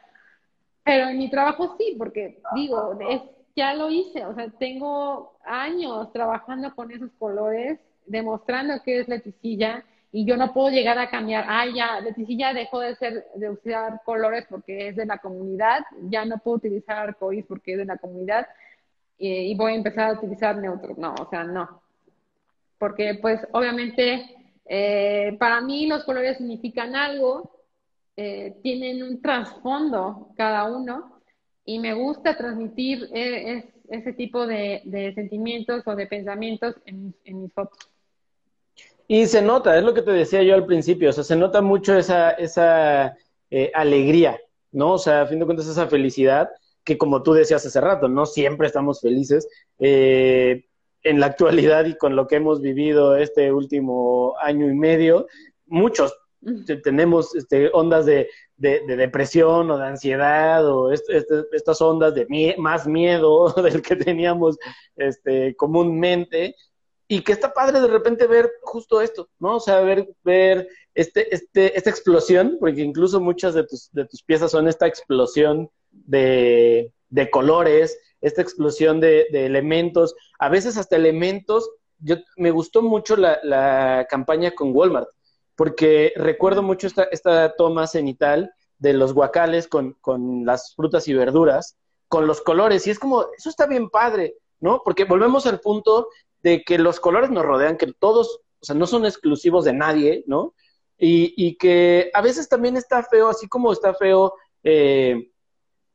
pero en mi trabajo sí, porque digo, es, ya lo hice, o sea, tengo años trabajando con esos colores, demostrando que es leticilla, y yo no puedo llegar a cambiar, ah, ya, leticilla dejó de ser, de usar colores porque es de la comunidad, ya no puedo utilizar arcoíris porque es de la comunidad, y, voy a empezar a utilizar neutros, no, o sea, no. Porque, pues, obviamente, eh, para mí los colores significan algo, eh, tienen un trasfondo cada uno y me gusta transmitir eh, ese tipo de, sentimientos o de pensamientos en, mis fotos. Y se nota, es lo que te decía yo al principio, o sea, se nota mucho esa, esa eh, alegría, ¿no? O sea, a fin de cuentas, esa felicidad que como tú decías hace rato, no siempre estamos felices. en la actualidad y con lo que hemos vivido este último año y medio, muchos tenemos este, ondas de, depresión o de ansiedad o estas ondas de más miedo <laughs> del que teníamos este, comúnmente y que está padre de repente ver justo esto, ¿no? O sea, ver, ver este, este, esta explosión, porque incluso muchas de tus, de tus piezas son esta explosión de, colores, esta explosión de, elementos, a veces hasta elementos. Yo, me gustó mucho la, la campaña con Walmart, porque recuerdo mucho esta, esta toma cenital de los guacales con, con las frutas y verduras, con los colores, y es como, eso está bien padre, ¿no? Porque volvemos al punto de que los colores nos rodean, que todos, o sea, no son exclusivos de nadie, ¿no? Y, y que a veces también está feo, así como está feo eh,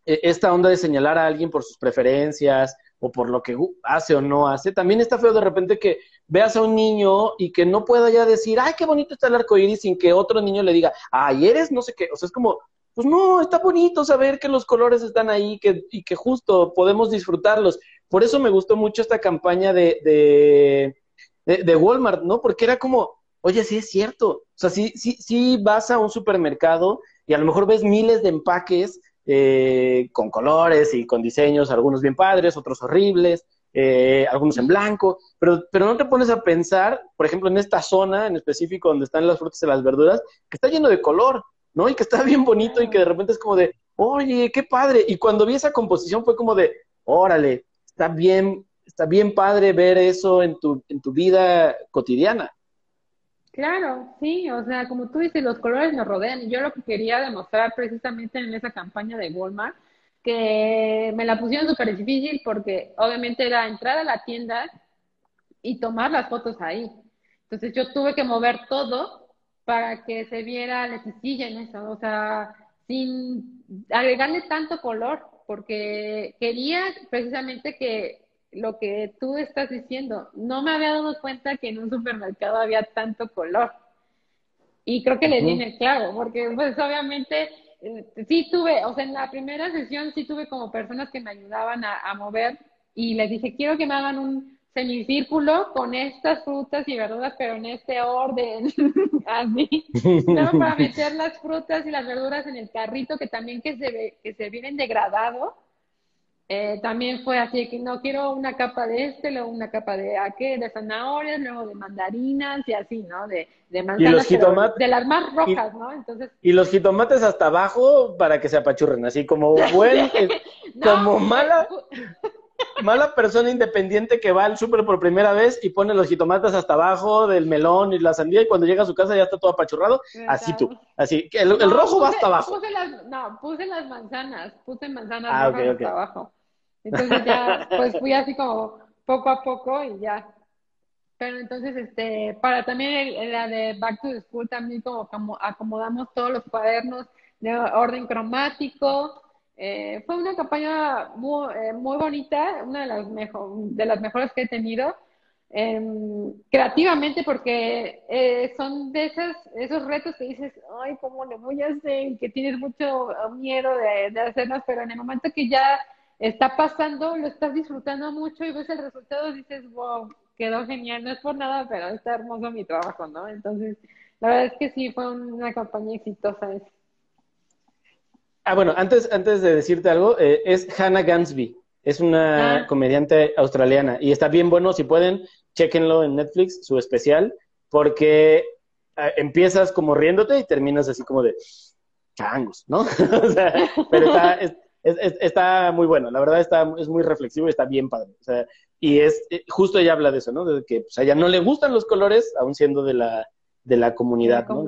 e, esta onda de señalar a alguien por sus preferencias o por lo que hace o no hace, también está feo de repente que veas a un niño y que no pueda ya decir, ay, qué bonito está el arco iris, sin que otro niño le diga, ay, eres no sé qué. O sea, es como, pues no, está bonito saber que los colores están ahí que, y que justo podemos disfrutarlos. Por eso me gustó mucho esta campaña de, de, de, Walmart, ¿no? Porque era como, oye, sí es cierto. O sea, sí, sí, sí vas a un supermercado y a lo mejor ves miles de empaques eh, con colores y con diseños, algunos bien padres, otros horribles, eh, algunos en blanco, pero, pero no te pones a pensar, por ejemplo, en esta zona en específico donde están las frutas y las verduras, que está lleno de color, ¿no? Y que está bien bonito y que de repente es como de, oye, qué padre. Y cuando vi esa composición fue como de, órale, está bien, está bien padre ver eso en tu, en tu vida cotidiana. Claro, sí, o sea, como tú dices, los colores nos rodean. Yo lo que quería demostrar precisamente en esa campaña de Walmart que me la pusieron súper difícil porque obviamente era entrar a la tienda y tomar las fotos ahí. Entonces yo tuve que mover todo para que se viera la en eso, o sea, sin agregarle tanto color, porque quería precisamente que lo que tú estás diciendo, no me había dado cuenta que en un supermercado había tanto color. Y creo que le di en el clavo, porque pues obviamente sí tuve, o sea, en la primera sesión sí tuve como personas que me ayudaban a, mover y les dije, quiero que me hagan un semicírculo con estas frutas y verduras, pero en este orden, <laughs> así. <laughs> Luego para meter las frutas y las verduras en el carrito, que también que se, que se vienen degradados, eh, también fue así que no quiero una capa de este, luego una capa de qué, de zanahorias, luego de mandarinas y así, ¿no? De, de manzanas, los jitomates, de las más rojas, ¿no? Entonces y los jitomates hasta abajo para que se apachurren, así como buen, <laughs> eh, como mala, mala persona independiente que va al súper por primera vez y pone los jitomates hasta abajo del melón y la sandía y cuando llega a su casa ya está todo apachurrado, así tú, así, el, el rojo va hasta abajo. Puse las, no, puse las manzanas, puse manzanas ah, rojas hasta abajo. Entonces ya, pues fui así como poco a poco y ya. Pero entonces, este, para también la de Back to the School, también como, como acomodamos todos los cuadernos de orden cromático. Eh, fue una campaña muy, eh, muy bonita, una de las, mejor, de las mejores que he tenido. Em, creativamente porque eh, son de esos, esos retos que dices, ay, ¿cómo le voy a hacer? Que tienes mucho miedo de, de hacerlos, pero en el momento que ya está pasando, lo estás disfrutando mucho y ves el resultado dices, wow, quedó genial, no es por nada, pero está hermoso mi trabajo, ¿no? Entonces, la verdad es que sí, fue una campaña exitosa. Ah, bueno, antes, antes de decirte algo, eh, es Hannah Gansby, es una ah. comediante australiana y está bien bueno, si pueden, chequenlo en Netflix, su especial, porque ah, empiezas como riéndote y terminas así como de changos, ¿no? <laughs> o sea, pero está, está muy bueno, la verdad está, es muy reflexivo y está bien padre. O sea, y es, eh, justo ella habla de eso, ¿no? De que pues, a ella no le gustan los colores, aún siendo de la, de la comunidad, ¿no?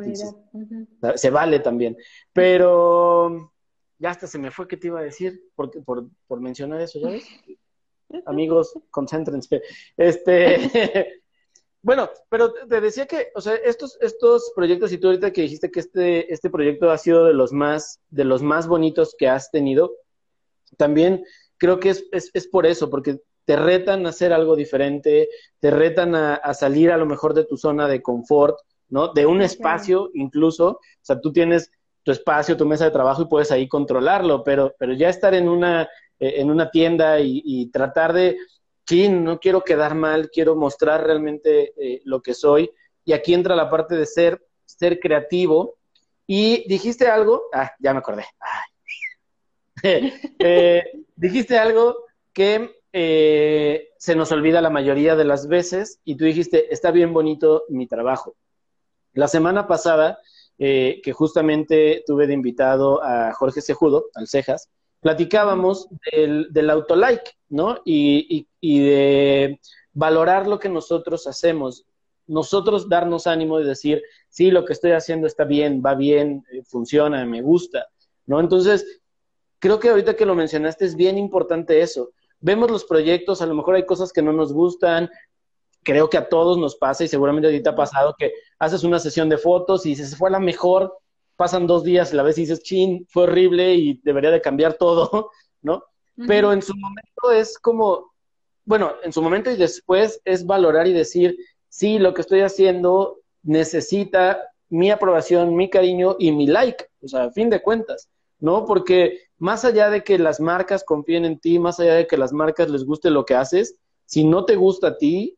Se vale también. Pero ya hasta se me fue que te iba a decir, porque, por, por mencionar eso, ¿ya ves? <laughs> Amigos, concéntrense. Este, <laughs> bueno, pero te decía que, o sea, estos, estos proyectos, y tú ahorita que dijiste que este, este proyecto ha sido de los más, de los más bonitos que has tenido, también creo que es, es, es por eso, porque te retan a hacer algo diferente, te retan a, salir a lo mejor de tu zona de confort, ¿no? De un espacio incluso, o sea, tú tienes tu espacio, tu mesa de trabajo y puedes ahí controlarlo, pero, pero ya estar en una, eh, en una tienda y, tratar de, sí, no quiero quedar mal, quiero mostrar realmente eh, lo que soy, y aquí entra la parte de ser, ser creativo, y dijiste algo, ah, ya me acordé, <laughs> Eh, dijiste algo que se nos olvida la mayoría de las veces y tú dijiste, está bien bonito mi trabajo. La semana pasada, eh, que justamente tuve de invitado a Jorge Sejudo, al Cejas, platicábamos del, del autolike, ¿no? Y, y, de valorar lo que nosotros hacemos. Nosotros darnos ánimo de decir, sí, lo que estoy haciendo está bien, va bien, funciona, me gusta, ¿no? Entonces, creo que ahorita que lo mencionaste es bien importante eso. Vemos los proyectos, a lo mejor hay cosas que no nos gustan, creo que a todos nos pasa y seguramente ahorita ha pasado que haces una sesión de fotos y dices, fue la mejor, pasan dos días y la vez y dices, chin, fue horrible y debería de cambiar <laughs> todo, ¿no? Pero en su momento es como, bueno, en su momento y después es valorar y decir, sí, lo que estoy haciendo necesita mi aprobación, mi cariño y mi like, o sea, a fin de cuentas. ¿no? Porque más allá de que las marcas confíen en ti, más allá de que las marcas les guste lo que haces, si no te gusta a ti,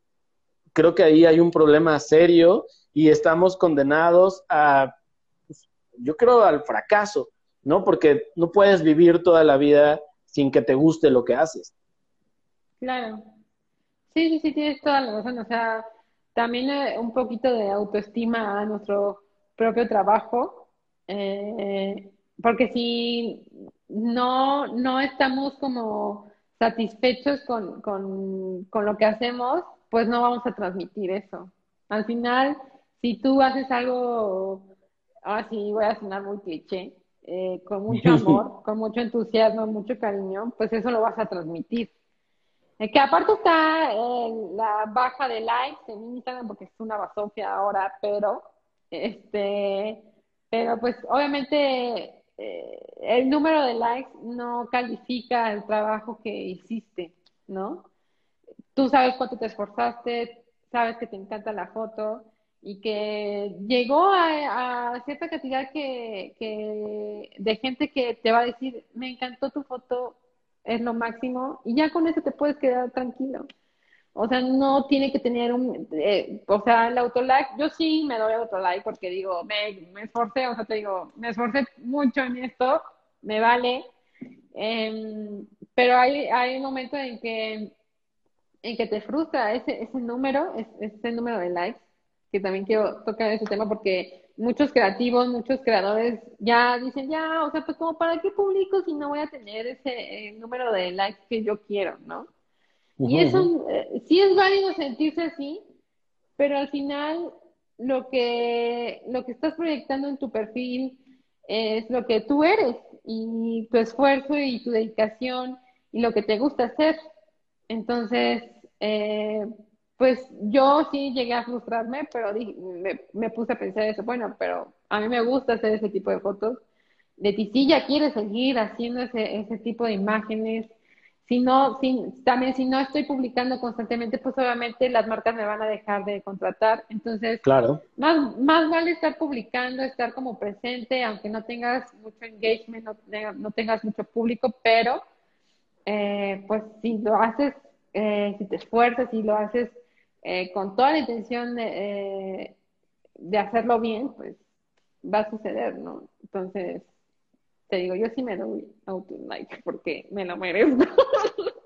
creo que ahí hay un problema serio y estamos condenados a, pues, yo creo, al fracaso, ¿no? Porque no puedes vivir toda la vida sin que te guste lo que haces. Claro. Sí, sí, sí, tienes toda la razón. O sea, también eh, un poquito de autoestima a nuestro propio trabajo. Eh, porque si no, no estamos como satisfechos con, con, con lo que hacemos, pues no vamos a transmitir eso. Al final, si tú haces algo, ahora sí voy a sonar muy cliché, eh, con mucho <laughs> amor, con mucho entusiasmo, mucho cariño, pues eso lo vas a transmitir. Eh, que aparte está la baja de likes en Instagram, porque es una basofia ahora, pero, este, pero pues obviamente eh, el número de likes no califica el trabajo que hiciste, ¿no? Tú sabes cuánto te esforzaste, sabes que te encanta la foto y que llegó a, cierta cantidad que, de gente que te va a decir, me encantó tu foto, es lo máximo, y ya con eso te puedes quedar tranquilo. O sea, no tiene que tener un, eh, o sea, el autolike, yo sí me doy autolike porque digo, me, me esforcé, o sea, te digo, me esforcé mucho en esto, me vale, em, pero hay, hay un momento en que, en que te frustra ese, ese número, ese número de likes, que también quiero tocar ese tema porque muchos creativos, muchos creadores ya dicen, ya, o sea, pues como para qué publico si no voy a tener ese eh, número de likes que yo quiero, ¿no? y eso eh, sí es válido sentirse así, pero al final lo que, lo que estás proyectando en tu perfil es lo que tú eres y tu esfuerzo y tu dedicación y lo que te gusta hacer. Entonces, eh, pues yo sí llegué a frustrarme, pero me, me, puse a pensar eso, bueno, pero a mí me gusta hacer ese tipo de fotos. De ti sí ya quieres seguir haciendo ese, ese tipo de imágenes, si no, si, también si no estoy publicando constantemente, pues obviamente las marcas me van a dejar de contratar. Entonces, claro. más, más vale estar publicando, estar como presente, aunque no tengas mucho engagement, no, no tengas mucho público, pero eh, pues si lo haces, eh, si te esfuerzas, si lo haces eh, con toda la intención de, de hacerlo bien, pues va a suceder, ¿no? Entonces, te digo, yo sí me doy auto like porque me lo merezco. <laughs>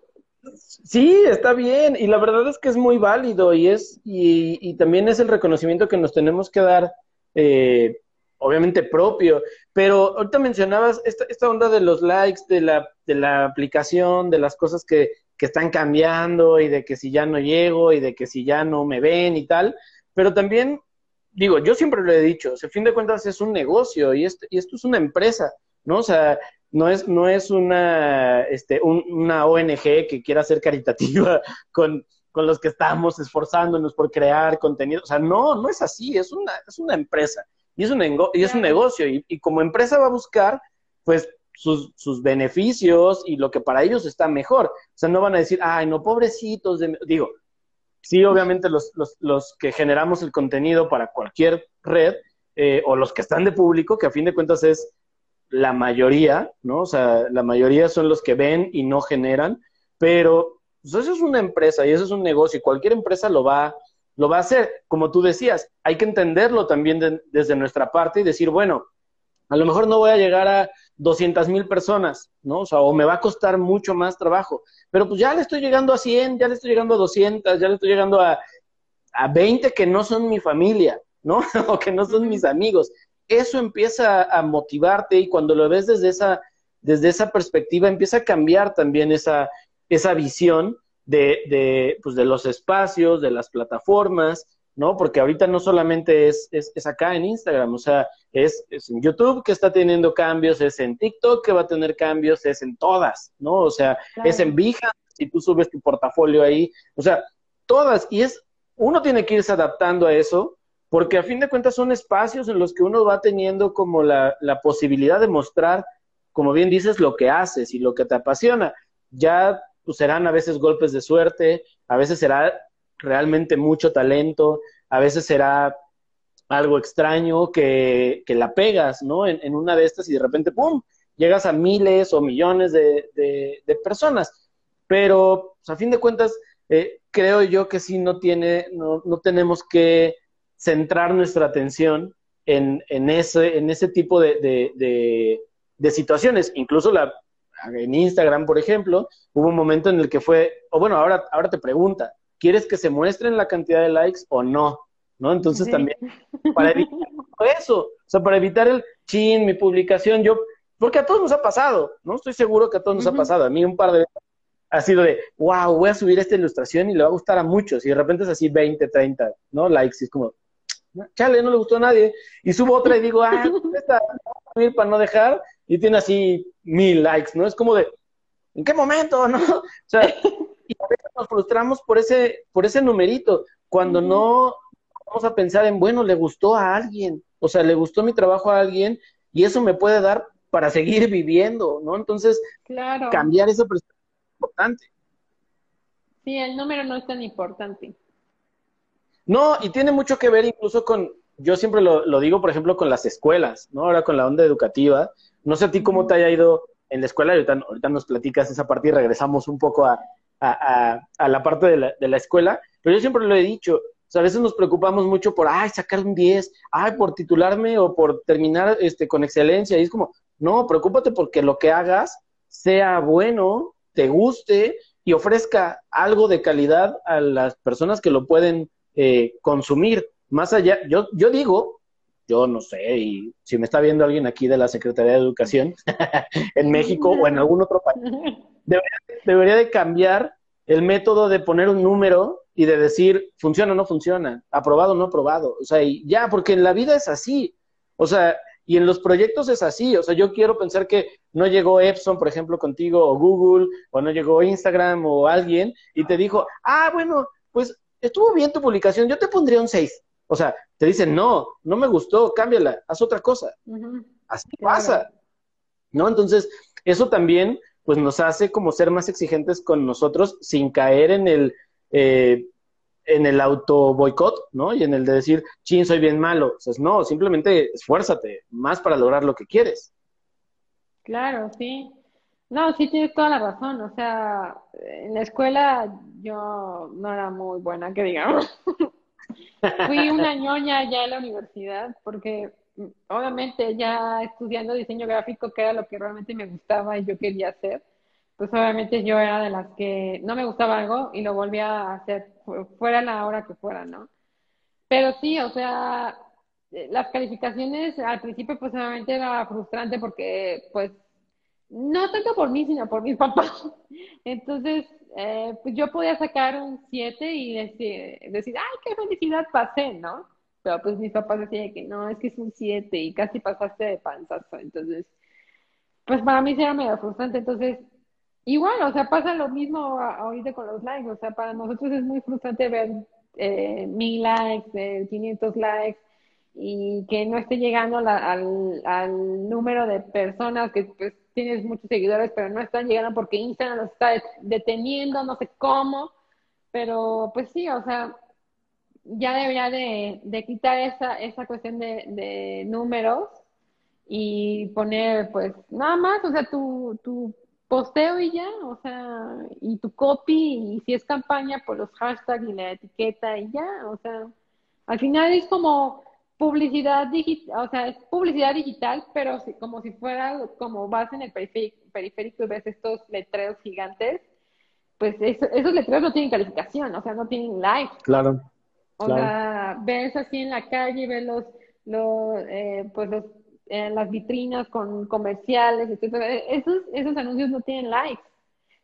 Sí, está bien, y la verdad es que es muy válido y es, y, y también es el reconocimiento que nos tenemos que dar, eh, obviamente propio, pero ahorita mencionabas esta, esta onda de los likes, de la, de la aplicación, de las cosas que, que están cambiando y de que si ya no llego y de que si ya no me ven y tal, pero también, digo, yo siempre lo he dicho, a fin de cuentas es un negocio y esto, y esto es una empresa. ¿no? O sea, no es, no es una, este, una ONG que quiera ser caritativa <laughs> con, con los que estamos esforzándonos por crear contenido. O sea, no, no es así, es una, es una empresa y es un, y es un negocio y, y, como empresa va a buscar, pues, sus, sus, beneficios y lo que para ellos está mejor. O sea, no van a decir, ay, no, pobrecitos, de... digo, sí, obviamente los, los, los que generamos el contenido para cualquier red eh, o los que están de público, que a fin de cuentas es la mayoría, ¿no? O sea, la mayoría son los que ven y no generan, pero pues, eso es una empresa y eso es un negocio y cualquier empresa lo va, lo va a hacer. Como tú decías, hay que entenderlo también desde nuestra parte y decir, bueno, a lo mejor no voy a llegar a 200 mil personas, ¿no? O sea, o me va a costar mucho más trabajo, pero pues ya le estoy llegando a 100, ya le estoy llegando a 200, ya le estoy llegando a, a 20 que no son mi familia, ¿no? <laughs> o que no son mis amigos eso empieza a motivarte y cuando lo ves desde esa, desde esa perspectiva empieza a cambiar también esa, esa visión de, de, pues de los espacios, de las plataformas, ¿no? Porque ahorita no solamente es, es, acá en Instagram, o sea, es, es, en YouTube que está teniendo cambios, es en TikTok que va a tener cambios, es en todas, ¿no? O sea, es en Behance, si tú subes tu portafolio ahí, o sea, todas, y es, uno tiene que irse adaptando a eso, porque a fin de cuentas son espacios en los que uno va teniendo como la, la posibilidad de mostrar, como bien dices, lo que haces y lo que te apasiona. Ya pues, serán a veces golpes de suerte, a veces será realmente mucho talento, a veces será algo extraño que, que la pegas, ¿no? En, en, una de estas y de repente, ¡pum!, llegas a miles o millones de, de, personas. Pero, pues, a fin de cuentas, eh, creo yo que sí no tiene, no, no tenemos que centrar nuestra atención en, en, ese, en ese tipo de, de, de, situaciones. Incluso la, en Instagram, por ejemplo, hubo un momento en el que fue, o bueno, ahora, ahora te pregunta, ¿quieres que se muestren la cantidad de likes o no? ¿No? Entonces también, para evitar eso, o sea, para evitar el chin, mi publicación, yo, porque a todos nos ha pasado, ¿no? Estoy seguro que a todos nos ha pasado. A mí un par de veces ha sido de, wow, voy a subir esta ilustración y le va a gustar a muchos. Y de repente es así 20, 30, ¿no? Likes. Y es como, chale, no le gustó a nadie. Y subo otra y digo, ah, <laughs> esta para no dejar, y tiene así mil likes, ¿no? Es como de, ¿en qué momento, no? <laughs> O sea, y a veces nos frustramos por ese, por ese numerito, cuando no vamos a pensar en, bueno, le gustó a alguien, o sea, le gustó mi trabajo a alguien, y eso me puede dar para seguir viviendo, ¿no? Entonces, claro. cambiar esa perspectiva es importante. Sí, el número no es tan importante. No, y tiene mucho que ver incluso con, yo siempre lo, lo, digo, por ejemplo, con las escuelas, ¿no? Ahora con la onda educativa. No sé a ti cómo te haya ido en la escuela, ahorita, ahorita nos platicas esa parte y regresamos un poco a, a, la parte de la, de la, escuela, pero yo siempre lo he dicho, a veces nos preocupamos mucho por, ay, sacar un 10, ay, por titularme o por terminar este, con excelencia, y es como, no, preocúpate porque lo que hagas sea bueno te guste y ofrezca algo de calidad a las personas que lo pueden eh, consumir. Más allá, yo, yo digo, yo no sé, y si me está viendo alguien aquí de la Secretaría de Educación <laughs> en México o en algún otro país, <laughs> debería, debería de cambiar el método de poner un número y de decir funciona o no funciona, aprobado o no aprobado. O sea, y ya, porque en la vida es así. O sea, y en los proyectos es así. O sea, yo quiero pensar que no llegó Epson, por ejemplo, contigo, o Google, o no llegó Instagram o alguien, y te dijo, ah, bueno, pues estuvo bien tu publicación, yo te pondría un 6. O sea, te dicen, no, no me gustó, cámbiala, haz otra cosa. Así pasa. ¿No? Entonces, eso también, pues nos hace como ser más exigentes con nosotros sin caer en el, eh, en el auto boicot, ¿no? Y en el de decir, chin, soy bien malo. O sea, no, simplemente esfuérzate más para lograr lo que quieres. Claro, sí. No, sí tienes toda la razón. O sea, en la escuela yo no era muy buena, que digamos. <laughs> Fui una ñoña ya en la universidad porque mm, obviamente ya estudiando diseño gráfico, que era lo que realmente me gustaba y yo quería hacer, pues obviamente yo era de las que no me gustaba algo y lo volvía a hacer fuera la hora que fuera, ¿no? Pero sí, o sea, eh, las calificaciones al principio pues obviamente era frustrante porque pues no tanto por mí, sino por mis <laughs> papás. Entonces, eh, pues yo podía sacar un 7 y decir, ay, qué felicidad pasé, ¿no? Pero pues mis papás decían que no, es que es un 7 y casi pasaste de panzazo. Entonces, pues para mí sí era medio frustrante. Entonces, Igual, o sea, pasa lo mismo ahorita con los likes, o sea, para nosotros es muy frustrante ver eh, mil likes, eh, 500 likes y que no esté llegando al, al, número de personas que pues tienes muchos seguidores, pero no están llegando porque Instagram los está deteniendo, no sé cómo, pero pues sí, o sea, ya debería de, quitar esa, esa cuestión de, de números y poner pues nada más, o sea, tu, tu posteo y ya, o sea, y tu copy, y si es campaña, pues los hashtags y la etiqueta y ya, o sea, al final es como publicidad digital, o sea, es publicidad digital, pero como si fuera, como vas en el periférico, y ves estos letreros gigantes, pues esos letreros no tienen calificación, o sea, no tienen like. Claro. O sea, ves así en la calle, ves los, los eh, pues los en las vitrinas con comerciales, etc. Esos, esos anuncios no tienen likes.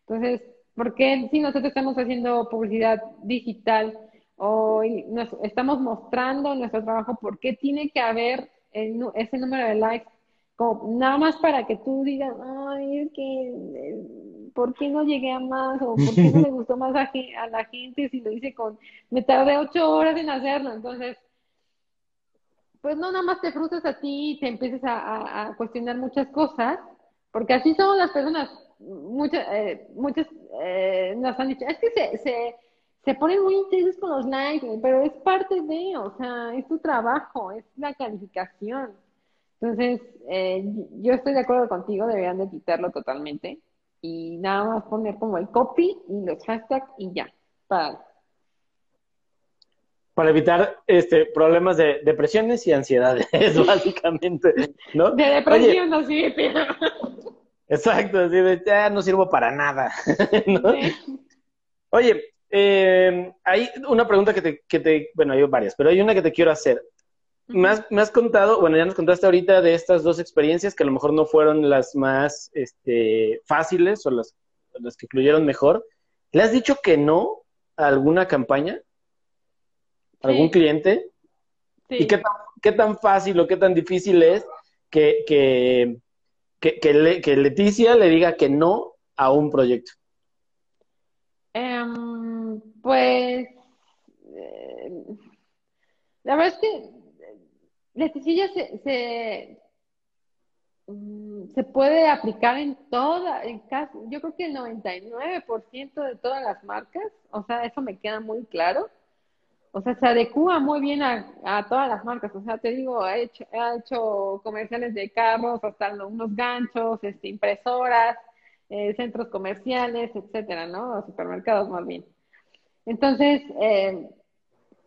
Entonces, ¿por qué si nosotros estamos haciendo publicidad digital o nos estamos mostrando nuestro trabajo, por qué tiene que haber ese número de likes? Como, nada más para que tú digas, ay, es que, eh, ¿por qué no llegué a más? O ¿por qué no le <laughs> gustó más a, a la gente si lo hice con, me tardé ocho horas en hacerlo? Entonces, pues no nada más te frustras a ti y te empieces a, cuestionar muchas cosas, porque así son las personas. Muchas, eh, muchas eh, nos han dicho, es que se, se, se ponen muy intensos con los likes, pero es parte de, o sea, es tu trabajo, es la calificación. Entonces, eh, yo estoy de acuerdo contigo, deberían de quitarlo totalmente y nada más poner como el copy y los hashtags y ya, para para evitar este problemas de depresiones y ansiedades, <laughs> básicamente, ¿no? De depresión, no sí, Exacto, así de, ya no sirvo para nada, <laughs> ¿no? Oye, eh, hay una pregunta que te, que te, bueno, hay varias, pero hay una que te quiero hacer. Me has, me has, contado, bueno, ya nos contaste ahorita de estas dos experiencias que a lo mejor no fueron las más este, fáciles o las, las que fluyeron mejor. ¿Le has dicho que no a alguna campaña? algún cliente. ¿Y qué tan, qué tan fácil o qué tan difícil es que, que, que, Leticia le diga que no a un proyecto? Em, pues, eh, la verdad es que Leticia se, se, mm, se puede aplicar en toda, en caso, yo creo que el 99% de todas las marcas, o sea, eso me queda muy claro o sea, se adecua muy bien a, todas las marcas. O sea, te digo, ha hecho, ha hecho comerciales de carros, hasta unos ganchos, este, impresoras, eh, centros comerciales, etcétera, ¿no? Supermercados más bien. Entonces, eh,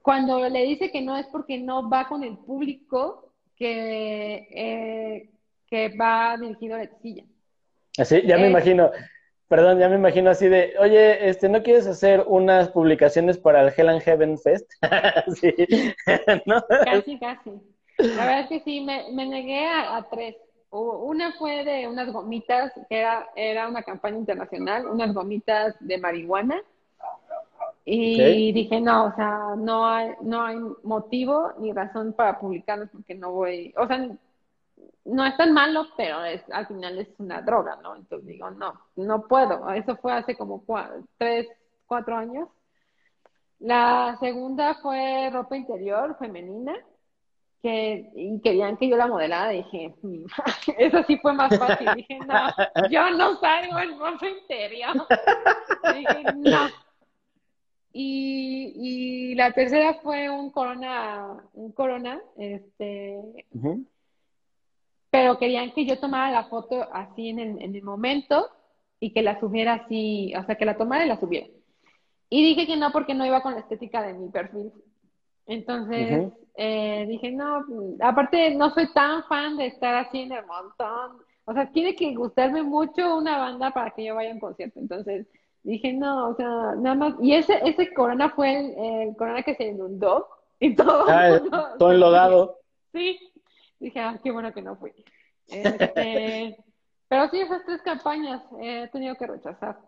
cuando le dice que no es porque no va con el público que, eh, que va dirigido a la silla. Así, ya me imagino. Perdón, ya me imagino así de, oye, este, ¿no quieres hacer unas publicaciones para el Hell and Heaven Fest? <laughs> sí. <laughs> Casi, casi. La verdad es que sí, me, me negué a, tres. Una fue de unas gomitas, que era, era una campaña internacional, unas gomitas de marihuana. Y dije, no, o sea, no hay, no hay motivo ni razón para publicarlos porque no voy, o sea, no es tan malo, pero es, al final es una droga, ¿no? Entonces digo, no, no puedo. Eso fue hace como tres, cuatro años. La segunda fue ropa interior femenina, que y querían que yo la modelara. Dije, mm, <laughs> eso sí fue más fácil. Dije, no, yo no salgo en ropa interior. <laughs> Dije, no. Y, y la tercera fue un corona, un corona, este, pero querían que yo tomara la foto así en el, en el momento y que la subiera así, o sea, que la tomara y la subiera. Y dije que no porque no iba con la estética de mi perfil. Entonces eh, dije, no, aparte no soy tan fan de estar así en el montón. O sea, tiene que gustarme mucho una banda para que yo vaya a un concierto. Entonces dije, no, o sea, nada más. Y ese, ese corona fue el, corona que se inundó y todo. Ah, todo enlodado. Sí, dije, ah, qué bueno que no fui. Este, <laughs> pero sí, esas tres campañas he tenido que rechazar,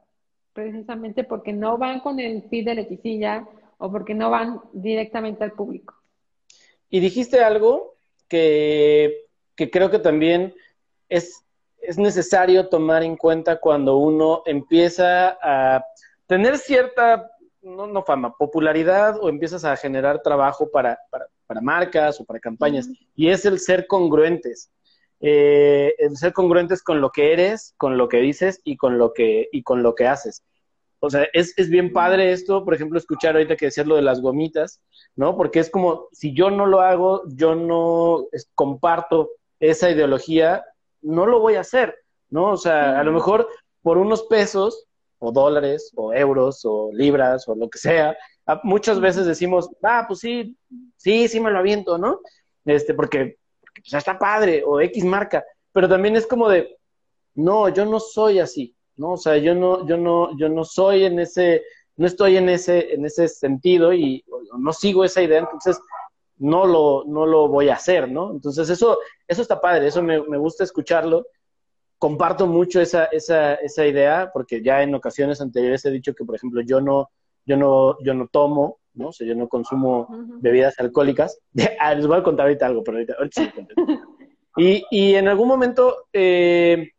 precisamente porque no van con el feed de Leticilla o porque no van directamente al público. Y dijiste algo que, que creo que también es, es necesario tomar en cuenta cuando uno empieza a tener cierta, no, no fama, popularidad o empiezas a generar trabajo para, para, para marcas o para campañas, y es el ser congruentes. Eh, el ser congruentes con lo que eres, con lo que dices y con lo que, y con lo que haces. O sea, es, es bien padre esto, por ejemplo, escuchar ahorita que decías lo de las gomitas, ¿no? Porque es como, si yo no lo hago, yo no comparto esa ideología, no lo voy a hacer, ¿no? O sea, a lo mejor por unos pesos, o dólares, o euros, o libras, o lo que sea, muchas veces decimos, ah, pues sí, sí, sí me lo aviento, ¿no? Este, porque ya está padre, o X marca, pero también es como de, no, yo no soy así, ¿no? O sea, yo no, yo no, yo no soy en ese, no estoy en ese, en ese sentido y no sigo esa idea, entonces no lo, no lo voy a hacer, ¿no? Entonces eso, eso está padre, eso me, me gusta escucharlo. Comparto mucho esa, esa, esa idea, porque ya en ocasiones anteriores he dicho que, por ejemplo, yo no, yo no, yo no tomo, ¿no? O sea, yo no consumo bebidas alcohólicas. <laughs> Ah, les voy a contar ahorita algo, pero ahorita, sí. <laughs> y, y en algún momento eh,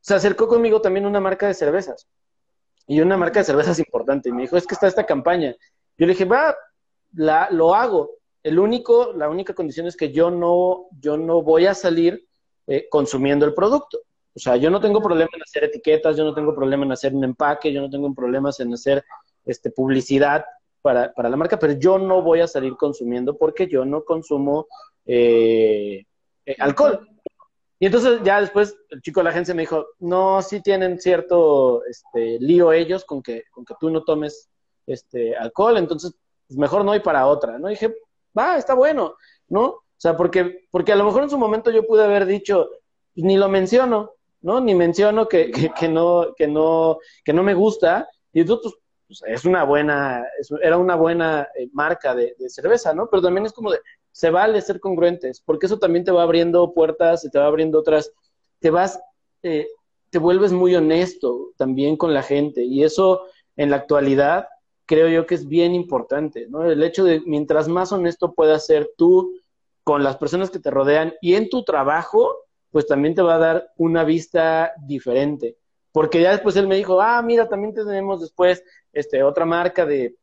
se acercó conmigo también una marca de cervezas. Y una marca de cervezas importante. Y me dijo, es que está esta campaña. Yo le dije, va, la, lo hago. El único, la única condición es que yo no, yo no voy a salir eh, consumiendo el producto. O sea, yo no tengo problema en hacer etiquetas, yo no tengo problema en hacer un empaque, yo no tengo problemas en hacer este, publicidad para, para la marca, pero yo no voy a salir consumiendo porque yo no consumo eh, eh, alcohol. Y entonces ya después el chico de la agencia me dijo, no, sí tienen cierto este, lío ellos con que, con que tú no tomes este, alcohol, entonces pues, mejor no hay para otra, ¿no? Y dije, va, está bueno, ¿no? O sea, porque, porque a lo mejor en su momento yo pude haber dicho, pues, ni lo menciono, ¿no? Ni menciono que, que, no, que, no, que no me gusta, y entonces pues, es una buena, era una buena eh, marca de, cerveza, ¿no? Pero también es como de, se vale ser congruentes, porque eso también te va abriendo puertas te va abriendo otras, te vas, eh, te vuelves muy honesto también con la gente y eso en la actualidad creo yo que es bien importante, ¿no? El hecho de mientras más honesto puedas ser tú con las personas que te rodean y en tu trabajo, pues también te va a dar una vista diferente. Porque ya después él me dijo, ah, mira, también tenemos después este, otra marca de,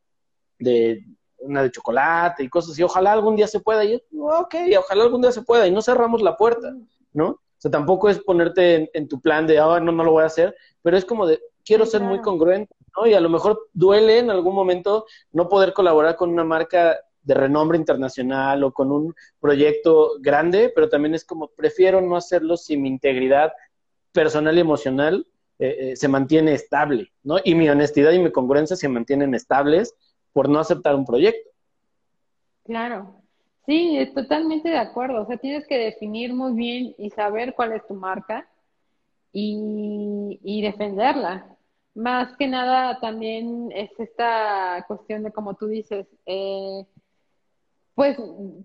de una de chocolate y cosas así. Ojalá algún día se pueda. Y yo, ok, ojalá algún día se pueda. Y no cerramos la puerta, ¿no? O sea, tampoco es ponerte en, tu plan de, ah, no, no lo voy a hacer, pero es como de, quiero ser muy congruente, ¿no? Y a lo mejor duele en algún momento no poder colaborar con una marca de renombre internacional o con un proyecto grande, pero también es como, prefiero no hacerlo si mi integridad personal y emocional eh, eh, se mantiene estable, ¿no? Y mi honestidad y mi congruencia se mantienen estables por no aceptar un proyecto. Claro, sí, totalmente de acuerdo. O sea, tienes que definir muy bien y saber cuál es tu marca y, defenderla. Más que nada también es esta cuestión de, como tú dices, eh, pues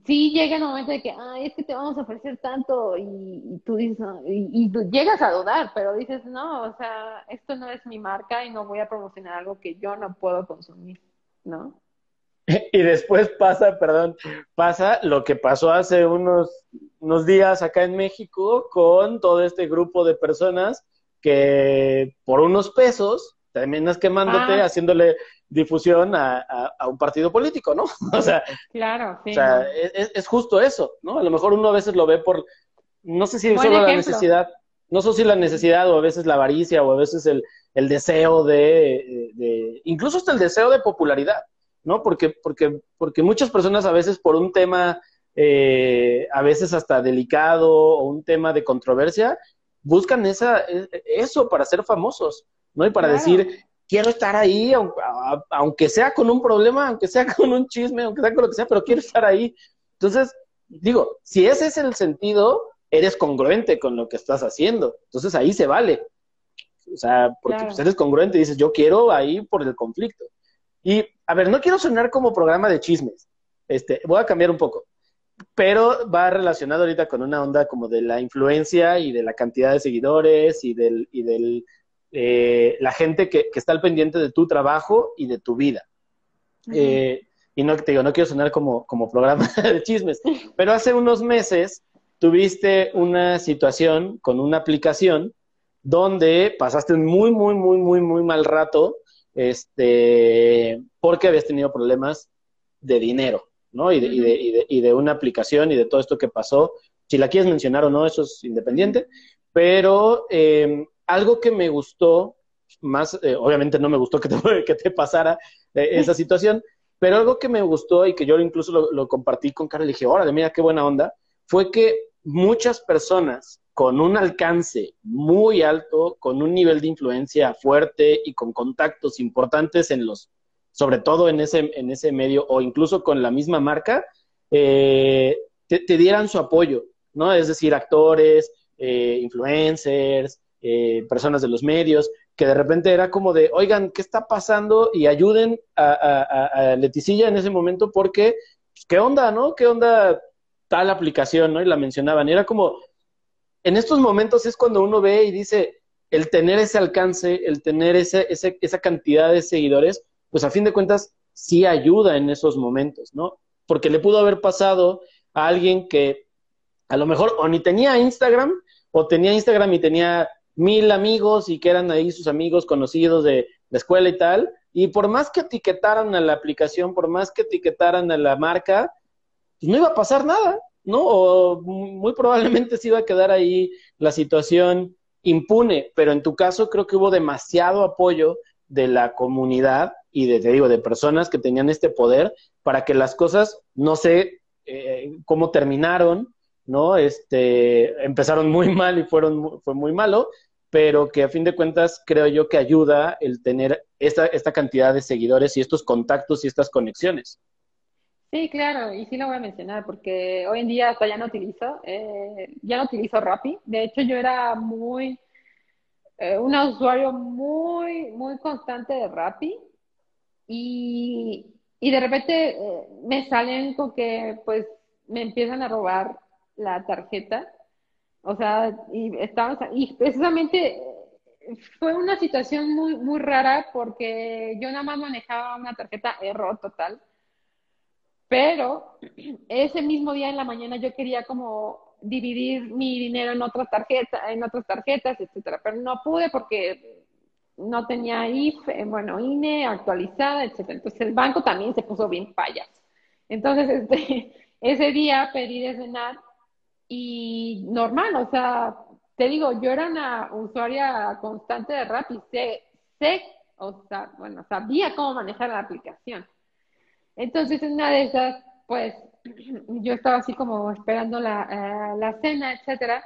sí llega el momento de que, ay, es que te vamos a ofrecer tanto y, tú dices, y, llegas a dudar, pero dices, no, o sea, esto no es mi marca y no voy a promocionar algo que yo no puedo consumir, ¿no? <laughs> Y después pasa, perdón, pasa lo que pasó hace unos, unos días acá en México con todo este grupo de personas que por unos pesos terminas quemándote ah. haciéndole difusión a, un partido político, ¿no? <laughs> o sea, claro, sí, o sea es, justo eso, ¿no? A lo mejor uno a veces lo ve por, no sé si solo la necesidad, no sé si la necesidad o a veces la avaricia o a veces el, el deseo de, de, incluso hasta el deseo de popularidad, ¿no? Porque, porque, porque muchas personas a veces por un tema, eh, a veces hasta delicado o un tema de controversia, buscan esa, e, eso para ser famosos, ¿no? Y para decir, quiero estar ahí, aunque sea con un problema, aunque sea con un chisme, aunque sea con lo que sea, pero quiero estar ahí. Entonces, digo, si ese es el sentido, eres congruente con lo que estás haciendo. Entonces ahí se vale. O sea, porque pues, eres congruente y dices, yo quiero ahí por el conflicto. Y, a ver, no quiero sonar como programa de chismes. Este, voy a cambiar un poco. Pero va relacionado ahorita con una onda como de la influencia y de la cantidad de seguidores y del, y del eh, la gente que, está al pendiente de tu trabajo y de tu vida. Eh, y no te digo, no quiero sonar como, como programa <laughs> de chismes, pero hace unos meses tuviste una situación con una aplicación donde pasaste un muy, muy, muy, muy, muy mal rato, este, porque habías tenido problemas de dinero, ¿no? Y de, y, de, y, de, una aplicación y de todo esto que pasó. Si la quieres mencionar o no, eso es independiente, pero eh, algo que me gustó, más, eh, obviamente no me gustó que te, <laughs> que te pasara eh, esa <laughs> situación, pero algo que me gustó y que yo incluso lo, compartí con Carla y dije, órale, mira qué buena onda, fue que muchas personas con un alcance muy alto, con un nivel de influencia fuerte y con contactos importantes en los, sobre todo en ese, en ese medio o incluso con la misma marca, eh, te, dieran su apoyo, ¿no? Es decir, actores, influencers, eh, personas de los medios, que de repente era como de, oigan, ¿qué está pasando? Y ayuden a, a, Leticilla en ese momento porque, pues, ¿qué onda, no? ¿Qué onda tal aplicación, no? Y la mencionaban. Y era como, en estos momentos es cuando uno ve y dice, el tener ese alcance, el tener ese, esa cantidad de seguidores, pues a fin de cuentas sí ayuda en esos momentos, ¿no? Porque le pudo haber pasado a alguien que a lo mejor o ni tenía Instagram o tenía Instagram y tenía mil amigos y que eran ahí sus amigos conocidos de la escuela y tal. Y por más que etiquetaran a la aplicación, por más que etiquetaran a la marca, pues no iba a pasar nada, ¿no? O muy probablemente se iba a quedar ahí la situación impune, pero en tu caso creo que hubo demasiado apoyo de la comunidad y de, te digo, de personas que tenían este poder para que las cosas, no sé eh, cómo terminaron, ¿no? Este, empezaron muy <laughs> mal y fueron, fue muy malo, pero que a fin de cuentas creo yo que ayuda el tener esta, esta cantidad de seguidores y estos contactos y estas conexiones. Sí, claro, y sí lo voy a mencionar porque hoy en día hasta ya no utilizo, eh, ya no utilizo Rappi. De hecho, yo era muy, eh, un usuario muy, muy constante de Rappi y, y de repente eh, me salen con que pues me empiezan a robar la tarjeta. O sea, y estábamos, y precisamente fue una situación muy, muy rara porque yo nada más manejaba una tarjeta error total. Pero <clears throat> ese mismo día en la mañana yo quería como dividir mi dinero en otras tarjetas, en otras tarjetas, etcétera, pero no pude porque no tenía IFE, bueno, INE actualizada, etcétera. Entonces el banco también se puso bien payas. Entonces, <laughs> este, ese día pedí de cenar y normal, o sea, te digo, yo era una usuaria constante de Rappi, sé, sé, o sea, bueno, sabía cómo manejar la aplicación. Entonces, en una de esas, pues, <clears throat> yo estaba así como esperando la, eh, la cena, etcétera,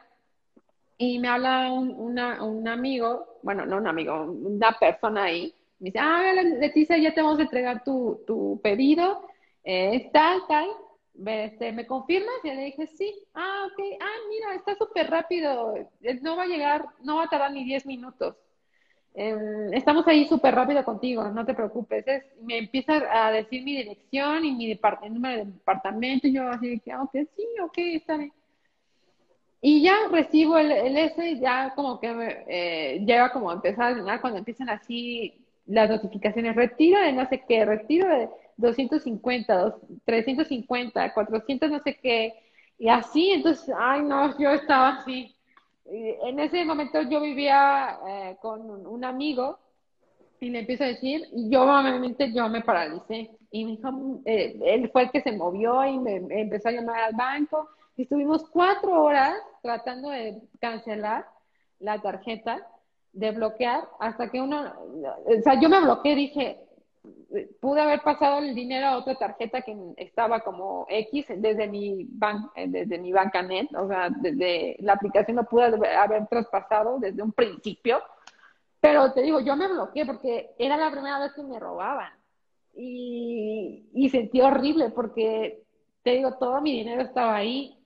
y me habla un, una, un amigo, bueno, no un amigo, una persona ahí, me dice, ah, Leticia, ya te vamos a entregar tu, tu pedido, eh, tal, tal, este, ¿me confirmas? Y le dije, sí. Ah, ok. Ah, mira, está súper rápido. No va a llegar, no va a tardar ni 10 minutos. em, estamos ahí súper rápido contigo, no te preocupes. Es, me empieza a decir mi dirección y mi número de departamento, y yo así que, ok, sí, ok, está bien. Y ya recibo el, el S, ya como que me, eh, llega como a empezar a cuando empiezan así las notificaciones, retiro de no sé qué, retiro de 250, 350, 400 no sé qué, y así, entonces, ay no, yo estaba así. En ese momento yo vivía eh, con un, amigo y le empiezo a decir, y yo obviamente yo me paralicé. Y eh, él fue el que se movió y me, empezó a llamar al banco. Estuvimos cuatro horas tratando de cancelar la tarjeta, de bloquear, hasta que uno, o sea, yo me bloqueé, dije, pude haber pasado el dinero a otra tarjeta que estaba como X desde mi ban eh, desde mi bancanet, o sea, desde la aplicación lo pude haber traspasado desde un principio, pero te digo, yo me bloqueé porque era la primera vez que me robaban. Y sentí horrible porque te digo, todo mi dinero estaba ahí